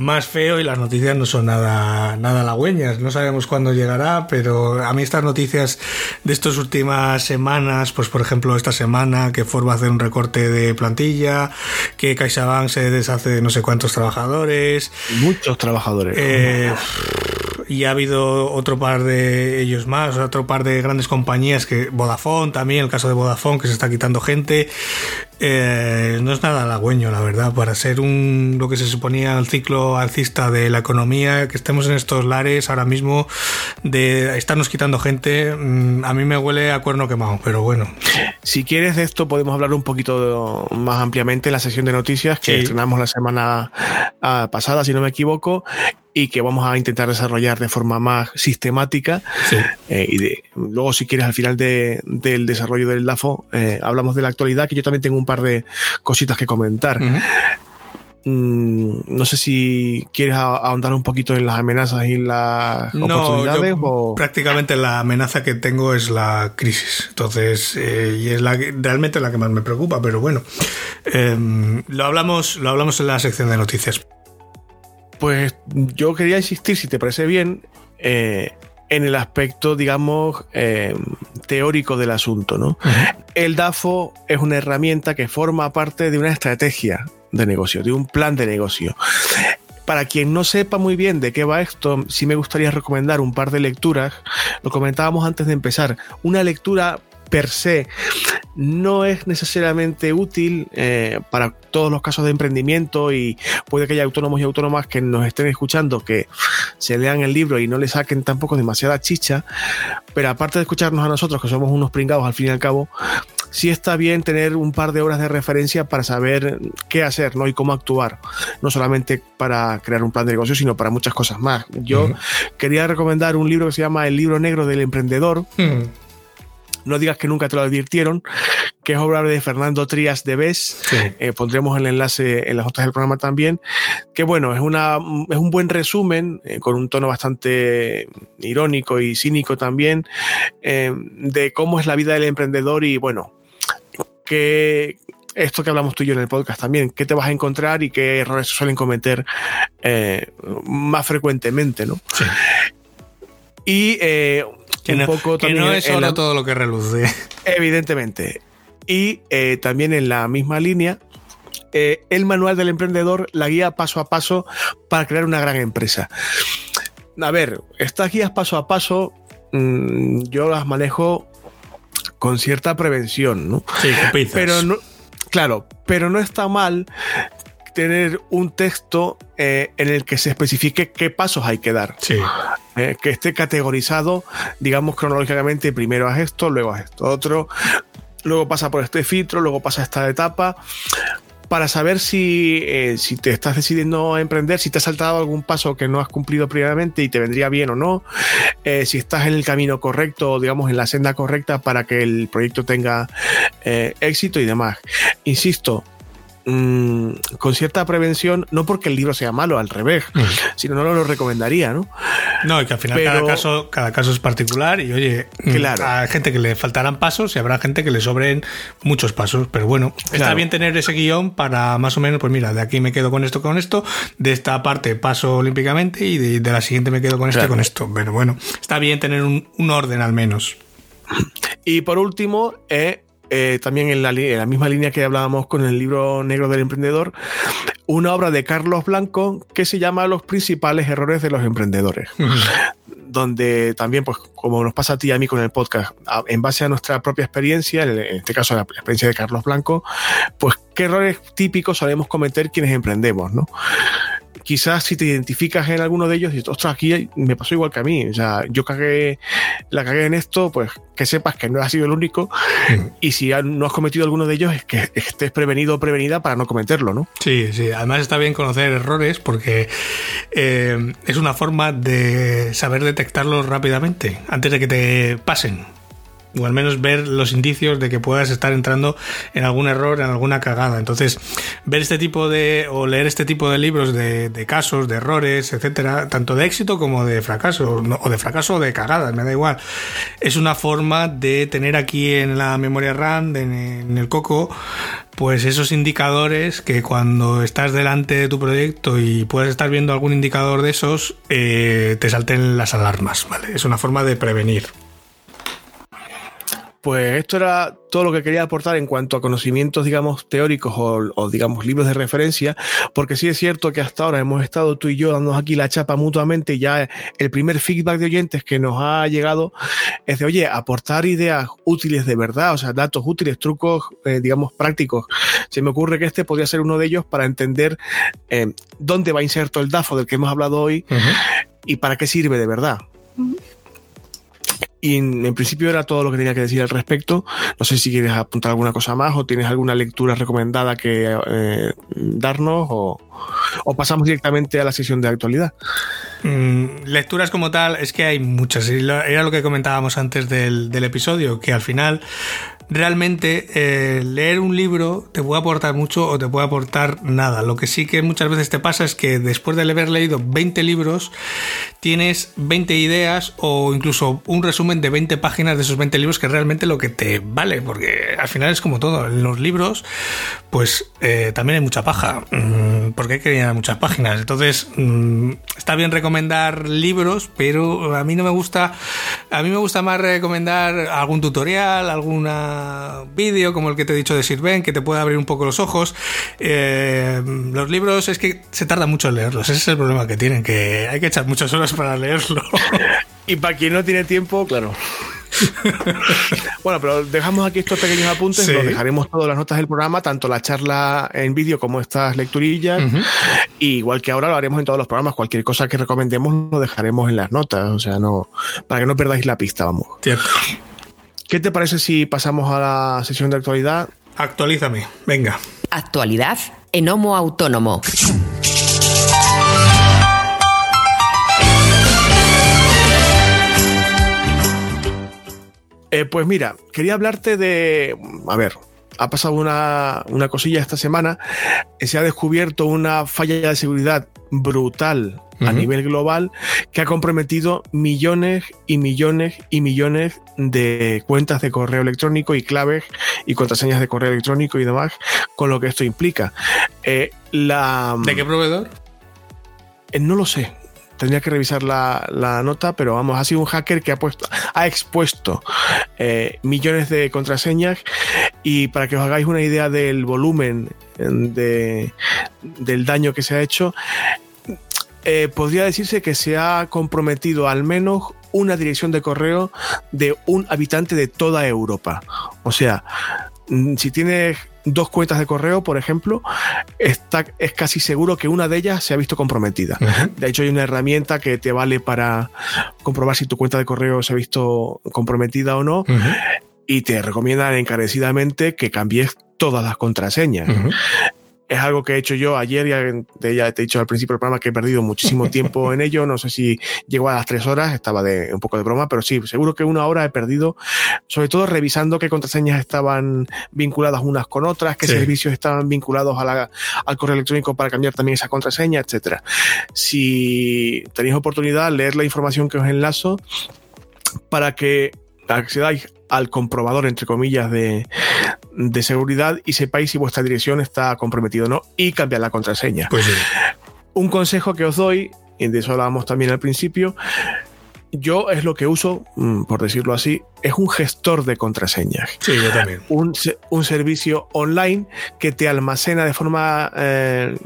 más feo y las noticias no son nada, nada halagüeñas. No sabemos cuándo llegará, pero a mí estas noticias de estas últimas semanas, pues por ejemplo esta semana que Ford va a hacer un recorte de plantilla, que CaixaBank se deshace de no sé cuántos trabajadores. Muchos trabajadores. Eh, y ha habido otro par de ellos más, otro par de grandes compañías que Vodafone también, el caso de Vodafone que se está quitando gente. Eh, no es nada halagüeño, la verdad, para ser un lo que se suponía el ciclo alcista de la economía, que estemos en estos lares ahora mismo de estarnos quitando gente, mm, a mí me huele a cuerno quemado, pero bueno. Si quieres de esto podemos hablar un poquito más ampliamente en la sesión de noticias que estrenamos la semana ah, pasada, si no me equivoco, y que vamos a intentar desarrollar de forma más sistemática. Eh, y de, luego, si quieres, al final del desarrollo del LAFO, eh, hablamos de la actualidad, que yo también tengo un par de cositas que comentar. Mm, no sé si quieres ahondar un poquito en las amenazas y las oportunidades. o... Prácticamente la amenaza que tengo es la crisis. Entonces, eh, y es la realmente la que más me preocupa, pero bueno. Em, lo, hablamos, lo hablamos en la sección de noticias. Pues yo quería insistir, si te parece bien, eh, en el aspecto, digamos, eh, teórico del asunto. ¿no? El DAFO es una herramienta que forma parte de una estrategia de negocio, de un plan de negocio. Para quien no sepa muy bien de qué va esto, sí me gustaría recomendar un par de lecturas. Lo comentábamos antes de empezar. Una lectura per se no es necesariamente útil eh, para todos los casos de emprendimiento y puede que haya autónomos y autónomas que nos estén escuchando que se lean el libro y no le saquen tampoco demasiada chicha, pero aparte de escucharnos a nosotros que somos unos pringados al fin y al cabo, sí está bien tener un par de horas de referencia para saber qué hacer ¿no? y cómo actuar, no solamente para crear un plan de negocio, sino para muchas cosas más. Yo quería recomendar un libro que se llama El libro negro del emprendedor no digas que nunca te lo advirtieron, que es obra de Fernando Trías de Bes. Eh, pondremos el enlace en las notas del programa también. Que bueno, es, una, es un buen resumen, eh, con un tono bastante irónico y cínico también, eh, de cómo es la vida del emprendedor y bueno, que esto que hablamos tú y yo en el podcast también, qué te vas a encontrar y qué errores suelen cometer más frecuentemente, ¿no? Sí. Y que no, poco es solo todo lo que reluce. Evidentemente. Y eh, también en la misma línea, eh, el manual del emprendedor, la guía paso a paso para crear una gran empresa. A ver, estas guías paso a paso mm, yo las manejo con cierta prevención, ¿no? Sí, Pero no, claro, pero no está mal tener un texto eh, en el que se especifique qué pasos hay que dar. Sí. Eh, que esté categorizado, digamos, cronológicamente, primero haz esto, luego haz esto otro, luego pasa por este filtro, luego pasa esta etapa, para saber si, eh, si te estás decidiendo a emprender, si te has saltado algún paso que no has cumplido previamente y te vendría bien o no, si estás en el camino correcto, digamos, en la senda correcta para que el proyecto tenga éxito y demás. Insisto, Mm, con cierta prevención, no porque el libro sea malo, al revés, mm. sino no lo recomendaría, ¿no? No, y que al final cada, caso, cada caso es particular y oye, mm, claro. hay gente que le faltarán pasos y habrá gente que le sobren muchos pasos, pero bueno, está bien tener ese guion para más o menos, pues mira, de aquí me quedo con esto, con esto, de esta parte paso olímpicamente y de, la siguiente me quedo con esto y con esto, pero bueno, está bien tener un, orden al menos. Y por último, eh, eh, también en la, misma línea que hablábamos con el libro negro del emprendedor, una obra de Carlos Blanco que se llama Los principales errores de los emprendedores. donde también, pues como nos pasa a ti y a mí con el podcast, en base a nuestra propia experiencia, en este caso la experiencia de Carlos Blanco, pues qué errores típicos solemos cometer quienes emprendemos, ¿no? Quizás si te identificas en alguno de ellos y ostras, aquí me pasó igual que a mí. O sea, yo cagué, la cagué en esto, pues que sepas que no has sido el único. Mm. Y si no has cometido alguno de ellos, es que estés prevenido o prevenida para no cometerlo, ¿no? Sí, sí. Además está bien conocer errores porque eh, es una forma de saber detectarlos rápidamente antes de que te pasen o al menos ver los indicios de que puedas estar entrando en algún error, en alguna cagada. Entonces, ver este tipo de, o leer este tipo de libros de, casos, de errores, etcétera, tanto de éxito como de fracaso, o de fracaso o de cagadas, me da igual. Es una forma de tener aquí en la memoria RAM, en el coco, pues esos indicadores que cuando estás delante de tu proyecto y puedes estar viendo algún indicador de esos, eh, te salten las alarmas, ¿vale? Es una forma de prevenir. Pues esto era todo lo que quería aportar en cuanto a conocimientos, digamos, teóricos o, digamos, libros de referencia, porque sí es cierto que hasta ahora hemos estado tú y yo dándonos aquí la chapa mutuamente y ya el primer feedback de oyentes que nos ha llegado es de, oye, aportar ideas útiles de verdad, o sea, datos útiles, trucos, eh, digamos, prácticos. Se me ocurre que este podría ser uno de ellos para entender eh, dónde va inserto el DAFO del que hemos hablado hoy y para qué sirve de verdad. Y en, principio era todo lo que tenía que decir al respecto. No sé si quieres apuntar alguna cosa más o tienes alguna lectura recomendada que eh, darnos o, pasamos directamente a la sesión de actualidad. Mm, lecturas como tal, es que hay muchas. Era lo que comentábamos antes del, del episodio, que al final realmente eh, leer un libro te puede aportar mucho o te puede aportar nada. Lo que sí que muchas veces te pasa es que después de haber leído 20 libros, tienes 20 ideas o incluso un resumen de 20 páginas de esos 20 libros que realmente lo que te vale, porque al final es como todo. En los libros, pues eh, también hay mucha paja, mm, porque hay que llenar muchas páginas. Entonces, mm, está bien recomendar libros, pero a mí no me gusta, a mí me gusta más recomendar algún tutorial, algún vídeo como el que te he dicho de Sirven, que te puede abrir un poco los ojos. Eh, los libros es que se tarda mucho en leerlos, ese es el problema que tienen, que hay que echar muchas horas para leerlo. y para quien no tiene tiempo, claro. bueno, pero dejamos aquí estos pequeños apuntes, sí. dejaremos todas las notas del programa, tanto la charla en vídeo como estas lecturillas. igual que ahora lo haremos en todos los programas, cualquier cosa que recomendemos lo dejaremos en las notas, o sea, no para que no perdáis la pista, vamos. Cierto. ¿Qué te parece si pasamos a la sesión de actualidad? Actualízame, venga. Actualidad en Homo Autónomo. Eh, pues mira, quería hablarte de. A ver, ha pasado una, una cosilla esta semana. Se ha descubierto una falla de seguridad brutal a nivel global que ha comprometido millones y millones y millones de cuentas de correo electrónico y claves y contraseñas de correo electrónico y demás, con lo que esto implica. Eh, la, ¿De qué proveedor? Eh, no lo sé. Tendría que revisar la, la, nota, pero vamos, ha sido un hacker que ha, puesto, ha expuesto eh, millones de contraseñas y para que os hagáis una idea del volumen de, del daño que se ha hecho, eh, podría decirse que se ha comprometido al menos una dirección de correo de un habitante de toda Europa. O sea, mm, si tienes dos cuentas de correo, por ejemplo, está, es casi seguro que una de ellas se ha visto comprometida. Uh -huh. De hecho, hay una herramienta que te vale para comprobar si tu cuenta de correo se ha visto comprometida o no. Uh -huh. Y te recomiendan encarecidamente que cambies todas las contraseñas. Uh -huh es algo que he hecho yo ayer, ya, ya te he dicho al principio del programa que he perdido muchísimo tiempo en ello, no sé si llegó a las tres horas, estaba de un poco de broma, pero sí, seguro que una hora he perdido, sobre todo revisando qué contraseñas estaban vinculadas unas con otras, qué sí. servicios estaban vinculados a la, al correo electrónico para cambiar también esa contraseña, etcétera. Si tenéis oportunidad, leer la información que os enlazo para que accedáis al comprobador, entre comillas, de, de, seguridad y sepáis si vuestra dirección está comprometida o no y cambiar la contraseña. Pues sí. Un consejo que os doy, y de eso hablábamos también al principio, yo es lo que uso, mm, por decirlo así, es un gestor de contraseñas. Sí, yo también. Un, un servicio online que te almacena de forma eh,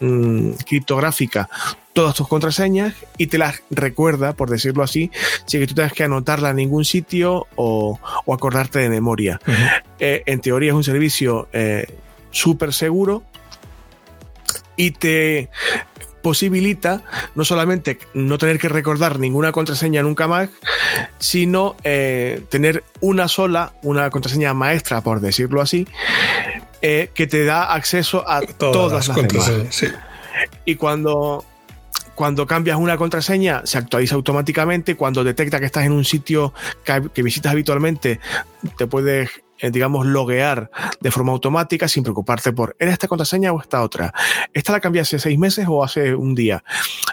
mm, criptográfica todas tus contraseñas y te las recuerda, por decirlo así, sin que tú tengas que anotarla en ningún sitio o, o acordarte de memoria. Uh -huh. eh, en teoría es un servicio eh, súper seguro y te posibilita no solamente no tener que recordar ninguna contraseña nunca más, sino eh, tener una sola, una contraseña maestra, por decirlo así, eh, que te da acceso a todas, todas las, contraseñas. Sí. Y cuando cuando cambias una contraseña, se actualiza automáticamente. Cuando detecta que estás en un sitio que, que visitas habitualmente, te puedes eh, digamos, loguear de forma automática sin preocuparte por, ¿era esta contraseña o esta otra? ¿Esta la cambié hace seis meses o hace un día?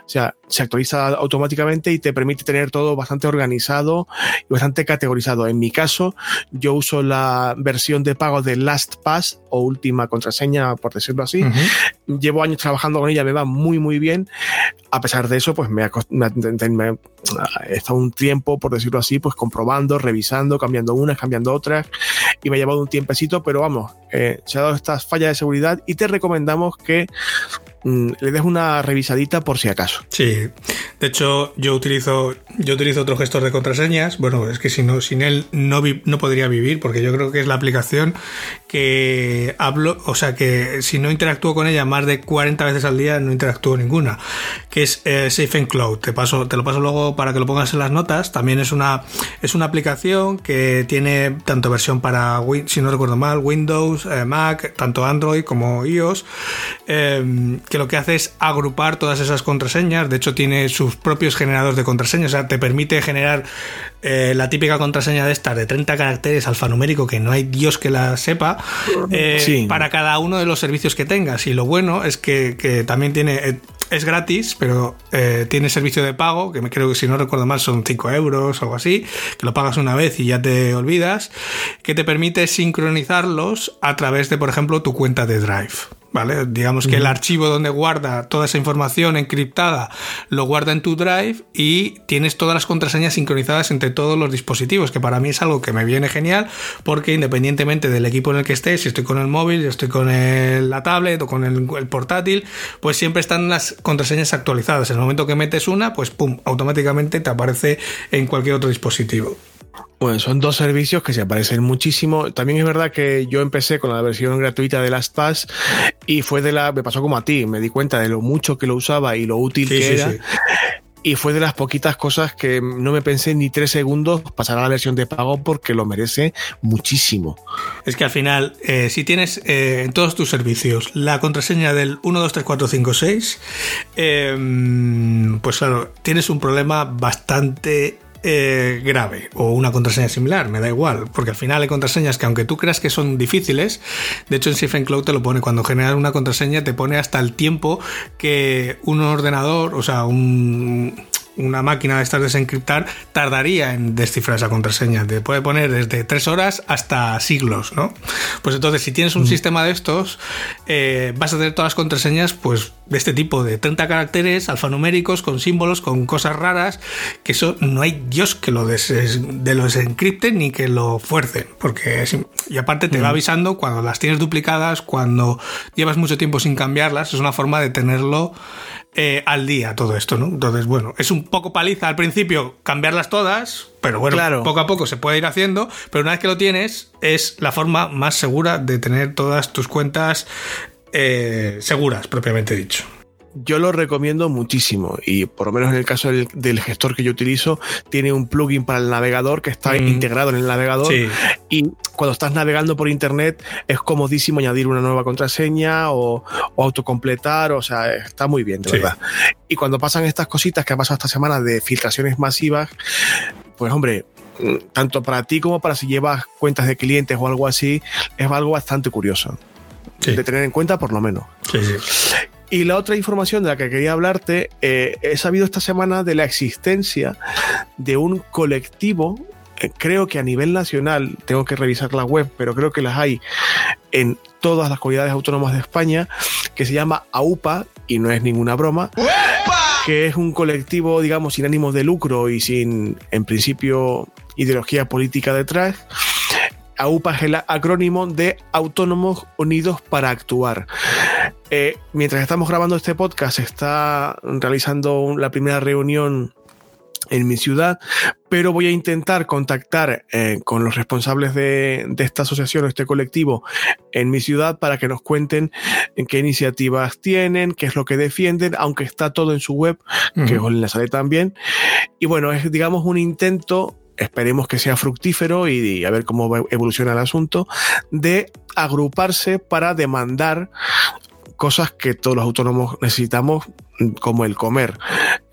O sea, se actualiza automáticamente y te permite tener todo bastante organizado y bastante categorizado. En mi caso, yo uso la versión de pago de LastPass o última contraseña, por decirlo así. Uh -huh. Llevo años trabajando con ella, me va muy, muy bien. A pesar de eso, pues me ha, me, me, he estado un tiempo, por decirlo así, pues comprobando, revisando, cambiando unas, cambiando otras y me ha llevado un tiempecito, pero vamos, eh, se ha dado estas fallas de seguridad y te recomendamos que le des una revisadita por si acaso. Sí, de hecho yo utilizo yo utilizo otro gestor de contraseñas, bueno, es que si no, sin él no, no podría vivir porque yo creo que es la aplicación que hablo, o sea que si no interactúo con ella más de 40 veces al día no interactúo ninguna, que es eh, Safe and Cloud, te, paso, te lo paso luego para que lo pongas en las notas, también es una, es una aplicación que tiene tanto versión para, si no recuerdo mal, Windows, eh, Mac, tanto Android como iOS, eh, que que lo que hace es agrupar todas esas contraseñas. De hecho, tiene sus propios generadores de contraseñas. O sea, te permite generar eh, la típica contraseña de estas de 30 caracteres alfanumérico que no hay Dios que la sepa eh, para cada uno de los servicios que tengas. Y lo bueno es que, que también tiene eh, es gratis, pero eh, tiene servicio de pago, que me creo que si no recuerdo mal son 5 euros o algo así, que lo pagas una vez y ya te olvidas, que te permite sincronizarlos a través de, por ejemplo, tu cuenta de Drive. ¿Vale? Digamos que el archivo donde guarda toda esa información encriptada lo guarda en tu Drive y tienes todas las contraseñas sincronizadas entre todos los dispositivos, que para mí es algo que me viene genial porque independientemente del equipo en el que estés, si estoy con el móvil, si estoy con la tablet o con el, el, portátil, pues siempre están las contraseñas actualizadas. En el momento que metes una, pues pum, automáticamente te aparece en cualquier otro dispositivo. Bueno, son dos servicios que se aparecen muchísimo. También es verdad que yo empecé con la versión gratuita de las TAS y fue de la. Me pasó como a ti, me di cuenta de lo mucho que lo usaba y lo útil sí, que sí, era. Sí. Y fue de las poquitas cosas que no me pensé ni tres segundos pasar a la versión de pago porque lo merece muchísimo. Es que al final, eh, si tienes eh, en todos tus servicios la contraseña del 123456, eh, pues claro, tienes un problema bastante eh, grave o una contraseña similar, me da igual, porque al final hay contraseñas que aunque tú creas que son difíciles, de hecho en Safe Cloud te lo pone, cuando generas una contraseña te pone hasta el tiempo que un ordenador, o sea, un una máquina de estas desencriptar tardaría en descifrar esa contraseña. Te puede poner desde tres horas hasta siglos, ¿no? Pues entonces, si tienes un mm. sistema de estos, eh, vas a tener todas las contraseñas, pues, de este tipo, de 30 caracteres alfanuméricos, con símbolos, con cosas raras, que eso no hay Dios que lo, des, de lo desencripte ni que lo fuercen, porque y aparte te mm. va avisando cuando las tienes duplicadas, cuando llevas mucho tiempo sin cambiarlas, es una forma de tenerlo eh, al día todo esto, ¿no? Entonces, bueno, es un poco paliza al principio cambiarlas todas, pero bueno, Claro. poco a poco se puede ir haciendo, pero una vez que lo tienes, es la forma más segura de tener todas tus cuentas eh, seguras, propiamente dicho. Yo lo recomiendo muchísimo y por lo menos en el caso del, del gestor que yo utilizo tiene un plugin para el navegador que está Mm. integrado en el navegador Sí. y cuando estás navegando por internet es comodísimo añadir una nueva contraseña o, o autocompletar, o sea, está muy bien, de Sí. verdad. Y cuando pasan estas cositas que ha pasado esta semana de filtraciones masivas, pues hombre, mm, tanto para ti como para si llevas cuentas de clientes o algo así, es algo bastante curioso. Sí. De tener en cuenta por lo menos. Sí, sí. Y la otra información de la que quería hablarte, eh, he sabido esta semana de la existencia de un colectivo, eh, creo que a nivel nacional, tengo que revisar la web, pero creo que las hay en todas las comunidades autónomas de España, que se llama AUPA, y no es ninguna broma, que es un colectivo, digamos, sin ánimo de lucro y sin, en principio, ideología política detrás. AUPA es el acrónimo de Autónomos Unidos para Actuar. Eh, mientras estamos grabando este podcast, se está realizando la primera reunión en mi ciudad, pero voy a intentar contactar eh, con los responsables de, de esta asociación o este colectivo en mi ciudad para que nos cuenten en qué iniciativas tienen, qué es lo que defienden, aunque está todo en su web, que os enlazaré también. Y bueno, es digamos un intento, esperemos que sea fructífero y, y a ver cómo evoluciona el asunto, de agruparse para demandar cosas que todos los autónomos necesitamos, mm, como el comer,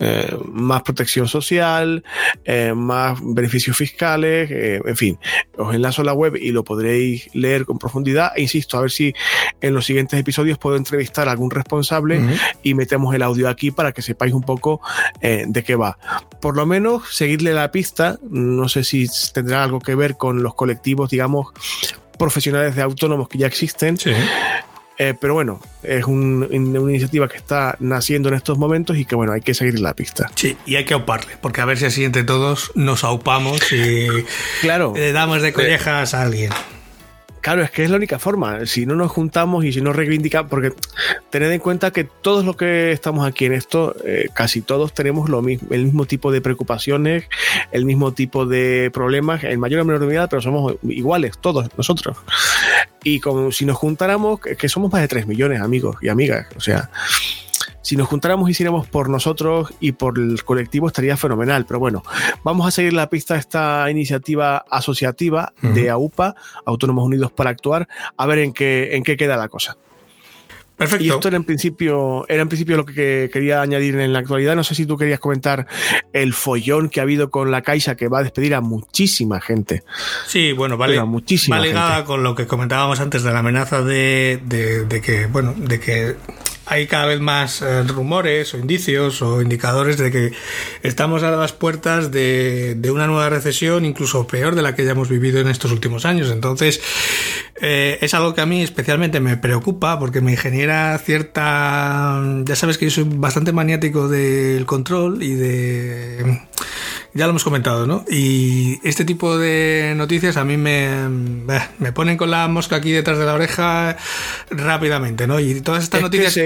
Eh, más protección social, eh, más beneficios fiscales, eh, en fin, os enlazo a la web y lo podréis leer con profundidad. E insisto, a ver si en los siguientes episodios puedo entrevistar a algún responsable y metemos el audio aquí para que sepáis un poco eh, de qué va. Por lo menos seguirle la pista, no sé si tendrá algo que ver con los colectivos, digamos, profesionales de autónomos que ya existen, Sí. Eh, pero bueno, es un- una iniciativa que está naciendo en estos momentos y que bueno, hay que seguir la pista. Sí, y hay que auparle, porque a ver si así entre todos nos aupamos y Claro, le damos de collejas a alguien. Claro, es que es la única forma. Si no nos juntamos y si no reivindicamos, porque tened en cuenta que todos los que estamos aquí en esto, eh, casi todos tenemos lo mismo, el mismo tipo de preocupaciones, el mismo tipo de problemas, en mayor o menor medida, pero somos iguales, todos nosotros. Y como si nos juntáramos, que que somos más de 3 millones, amigos y amigas, o sea, si nos juntáramos y hiciéramos por nosotros y por el colectivo estaría fenomenal. Pero bueno, vamos a seguir la pista de esta iniciativa asociativa de. AUPA, Autónomos Unidos para Actuar, a ver en qué, en qué queda la cosa. Perfecto. Y esto era en principio, era en principio lo que quería añadir en la actualidad. No sé si tú querías comentar el follón que ha habido con la Caixa que va a despedir a muchísima gente. Sí, bueno, vale. muchísima va ligada con lo que comentábamos antes de la amenaza de, de, de que, bueno, de que hay cada vez más eh, rumores o indicios o indicadores de que estamos a las puertas de, una nueva recesión, incluso peor de la que ya hemos vivido en estos últimos años. Entonces, eh, es algo que a mí especialmente me preocupa porque me genera cierta... Ya sabes que yo soy bastante maniático del control y de ya lo hemos comentado, ¿no? Y este tipo de noticias a mí me, eh, me ponen con la mosca aquí detrás de la oreja rápidamente, ¿no? Y todas estas noticias,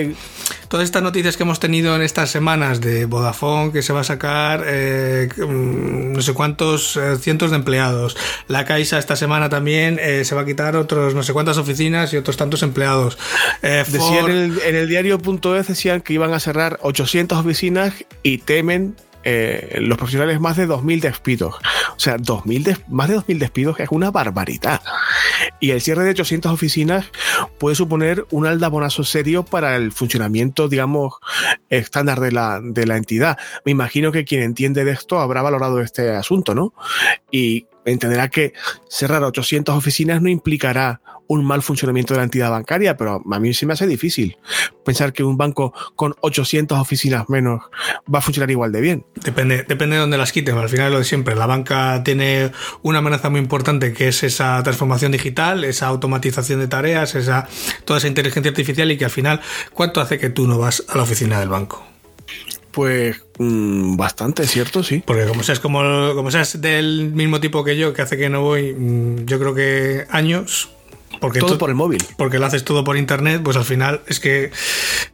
todas estas noticias que hemos tenido en estas semanas de Vodafone que se va a sacar eh, mm, no sé cuántos eh, cientos de empleados, la Caixa esta semana también se va a quitar otros no sé cuántas oficinas y otros tantos empleados. decían en el, en el diario.es decían que iban a cerrar 800 oficinas y temen eh, los profesionales más de 2.000 despidos. O sea, 2000 más de 2.000 despidos es una barbaridad. Y el cierre de 800 oficinas puede suponer un aldabonazo serio para el funcionamiento, digamos, estándar de la, de la entidad. Me imagino que quien entiende de esto habrá valorado este asunto, ¿no? Y entenderá que cerrar 800 oficinas no implicará un mal funcionamiento de la entidad bancaria, pero a mí se me hace difícil pensar que un banco con 800 oficinas menos va a funcionar igual de bien. Depende, depende de dónde las quiten. Al final lo de siempre. La banca tiene una amenaza muy importante que es esa transformación digital, esa automatización de tareas, esa, toda esa inteligencia artificial y que al final, ¿cuánto hace que tú no vas a la oficina del banco? Pues mmm, bastante, ¿cierto? Sí. Porque como seas, como, como seas del mismo tipo que yo, que hace que no voy, mm, yo creo que años, porque todo por el móvil. Porque lo haces todo por internet, pues al final es que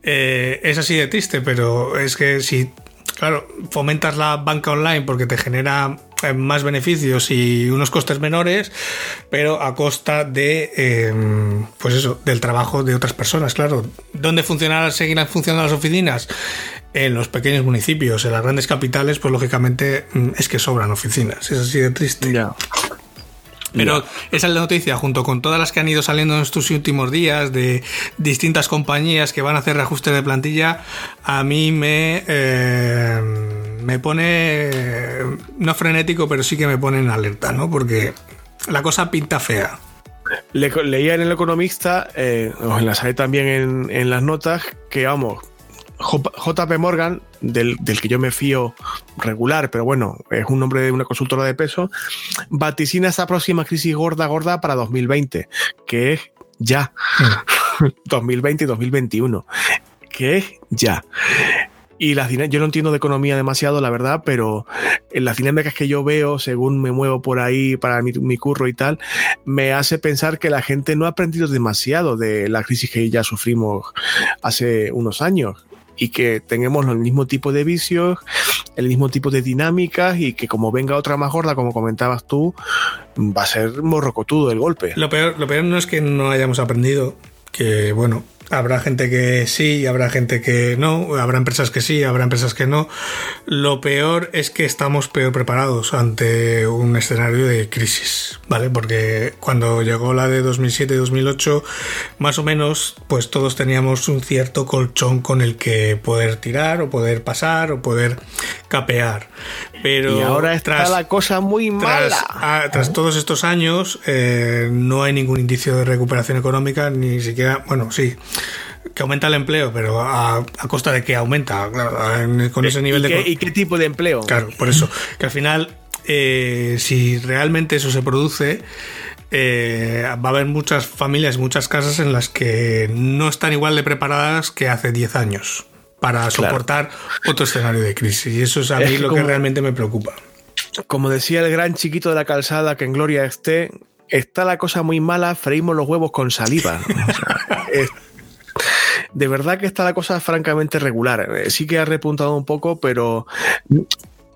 eh, es así de triste, pero es que si, claro, fomentas la banca online porque te genera eh, más beneficios y unos costes menores, pero a costa de, eh, pues eso, del trabajo de otras personas, claro. ¿Dónde funcionarán, seguirán funcionando las oficinas? En los pequeños municipios, en las grandes capitales, pues lógicamente mm, es que sobran oficinas, es así de triste. Ya. Pero esa es la noticia, junto con todas las que han ido saliendo en estos últimos días de distintas compañías que van a hacer reajustes de plantilla, a mí me, eh, me pone, no frenético, pero sí que me pone en alerta, ¿no? Porque la cosa pinta fea. Le, leía en El Economista, eh, os enlazaré también en, en las notas, que vamos, JP Morgan, del, que yo me fío regular, pero bueno, es un nombre de una consultora de peso, vaticina esa próxima crisis gorda, gorda para 2020, que es ya. 2020 y 2021, que es ya. Y las yo no entiendo de economía demasiado, la verdad, pero en las dinámicas que yo veo, según me muevo por ahí para mi, mi, curro y tal, me hace pensar que la gente no ha aprendido demasiado de la crisis que ya sufrimos hace unos años y que tengamos el mismo tipo de vicios, el mismo tipo de dinámicas y que como venga otra más gorda, como comentabas tú, va a ser morrocotudo el golpe. Lo peor, lo peor no es que no hayamos aprendido, que bueno, Habrá gente que sí, habrá gente que no, habrá empresas que sí, habrá empresas que no. Lo peor es que estamos peor preparados ante un escenario de crisis, ¿vale? Porque cuando llegó la de 2007-2008, más o menos, pues todos teníamos un cierto colchón con el que poder tirar o poder pasar o poder capear. Pero y ahora está la cosa muy mala. Tras, todos estos años, eh, no hay ningún indicio de recuperación económica, ni siquiera, bueno, sí, que aumenta el empleo, pero a, costa de que aumenta, con ese nivel ¿Y de... Qué, ¿Y qué tipo de empleo? Claro, por eso, que al final, eh, si realmente eso se produce, eh, va a haber muchas familias, muchas casas en las que no están igual de preparadas que hace 10 años para soportar otro escenario de crisis. Y eso es a mí lo que realmente me preocupa. Como decía el gran chiquito de la calzada, que en gloria esté, está la cosa muy mala, freímos los huevos con saliva. de verdad que está la cosa francamente regular. Eh, sí que ha repuntado un poco, pero,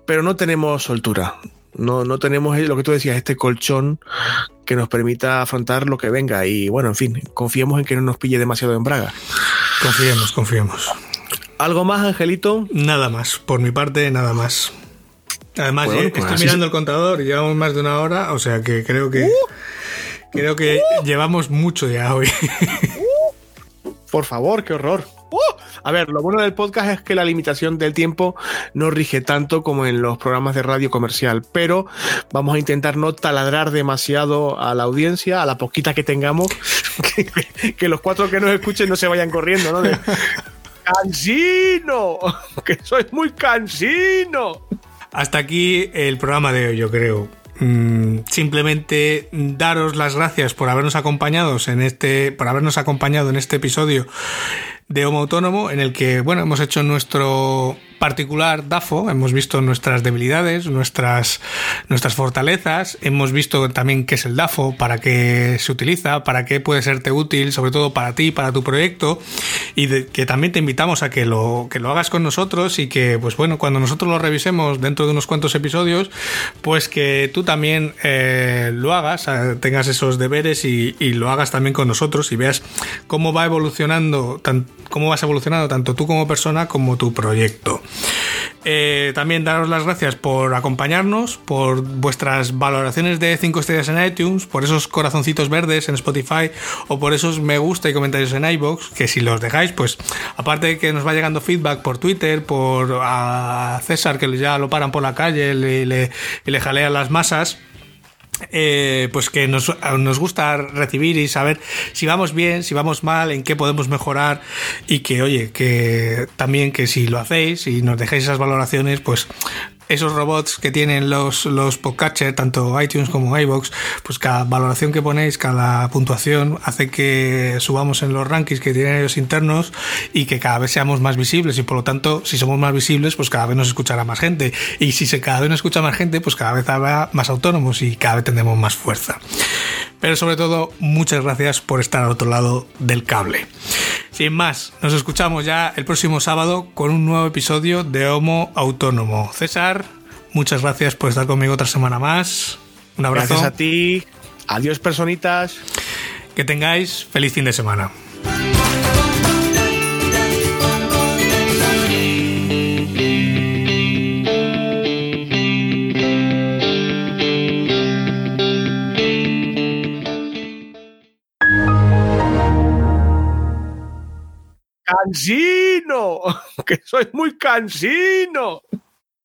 pero no tenemos soltura. No, no tenemos lo que tú decías, este colchón que nos permita afrontar lo que venga. Y bueno, en fin, confiemos en que no nos pille demasiado en braga. Confiemos, confiemos. ¿Algo más, Angelito? Nada más, por mi parte, nada más. Además, bueno, pues estoy mirando el contador y llevamos más de una hora, o sea que creo que uh, creo que uh, llevamos mucho ya hoy. Uh, por favor, qué horror. A ver, lo bueno del podcast es que la limitación del tiempo no rige tanto como en los programas de radio comercial, pero vamos a intentar no taladrar demasiado a la audiencia, a la poquita que tengamos, que, que los cuatro que nos escuchen no se vayan corriendo, ¿no? De, ¡Cansino! ¡Que soy muy cansino! Hasta aquí el programa de hoy, yo creo. Mm, simplemente daros las gracias por habernos acompañado en este, por habernos acompañado en este episodio de Homo Autónomo, en el que, bueno, hemos hecho nuestro particular DAFO, hemos visto nuestras debilidades, nuestras, nuestras fortalezas, hemos visto también qué es el DAFO, para qué se utiliza, para qué puede serte útil, sobre todo para ti, para tu proyecto, y que también te invitamos a que lo, que lo hagas con nosotros y que, pues bueno, cuando nosotros lo revisemos dentro de unos cuantos episodios, pues que tú también eh, lo hagas, eh, tengas esos deberes y, y, lo hagas también con nosotros y veas cómo va evolucionando, tan, cómo vas evolucionando tanto tú como persona como tu proyecto. Eh, también daros las gracias por acompañarnos, por vuestras valoraciones de 5 estrellas en iTunes, por esos corazoncitos verdes en Spotify o por esos me gusta y comentarios en iBox, que si los dejáis, pues aparte de que nos va llegando feedback por Twitter, por a César, que ya lo paran por la calle y le, y le jalean las masas, eh, pues que nos, nos, gusta recibir y saber si vamos bien, si vamos mal, en qué podemos mejorar y que, oye, que también que si lo hacéis y nos dejáis esas valoraciones, pues esos robots que tienen los, los podcatchers, tanto iTunes como iBox, pues cada valoración que ponéis, cada puntuación hace que subamos en los rankings que tienen ellos internos y que cada vez seamos más visibles y por lo tanto, si somos más visibles, pues cada vez nos escuchará más gente y si se, cada vez nos escucha más gente, pues cada vez habrá más autónomos y cada vez tendremos más fuerza. Pero sobre todo, muchas gracias por estar al otro lado del cable. Sin más, nos escuchamos ya el próximo sábado con un nuevo episodio de Homo Autónomo. César, muchas gracias por estar conmigo otra semana más. Un abrazo. Gracias a ti. Adiós, personitas. Que tengáis feliz fin de semana. cansino, que soy muy cansino.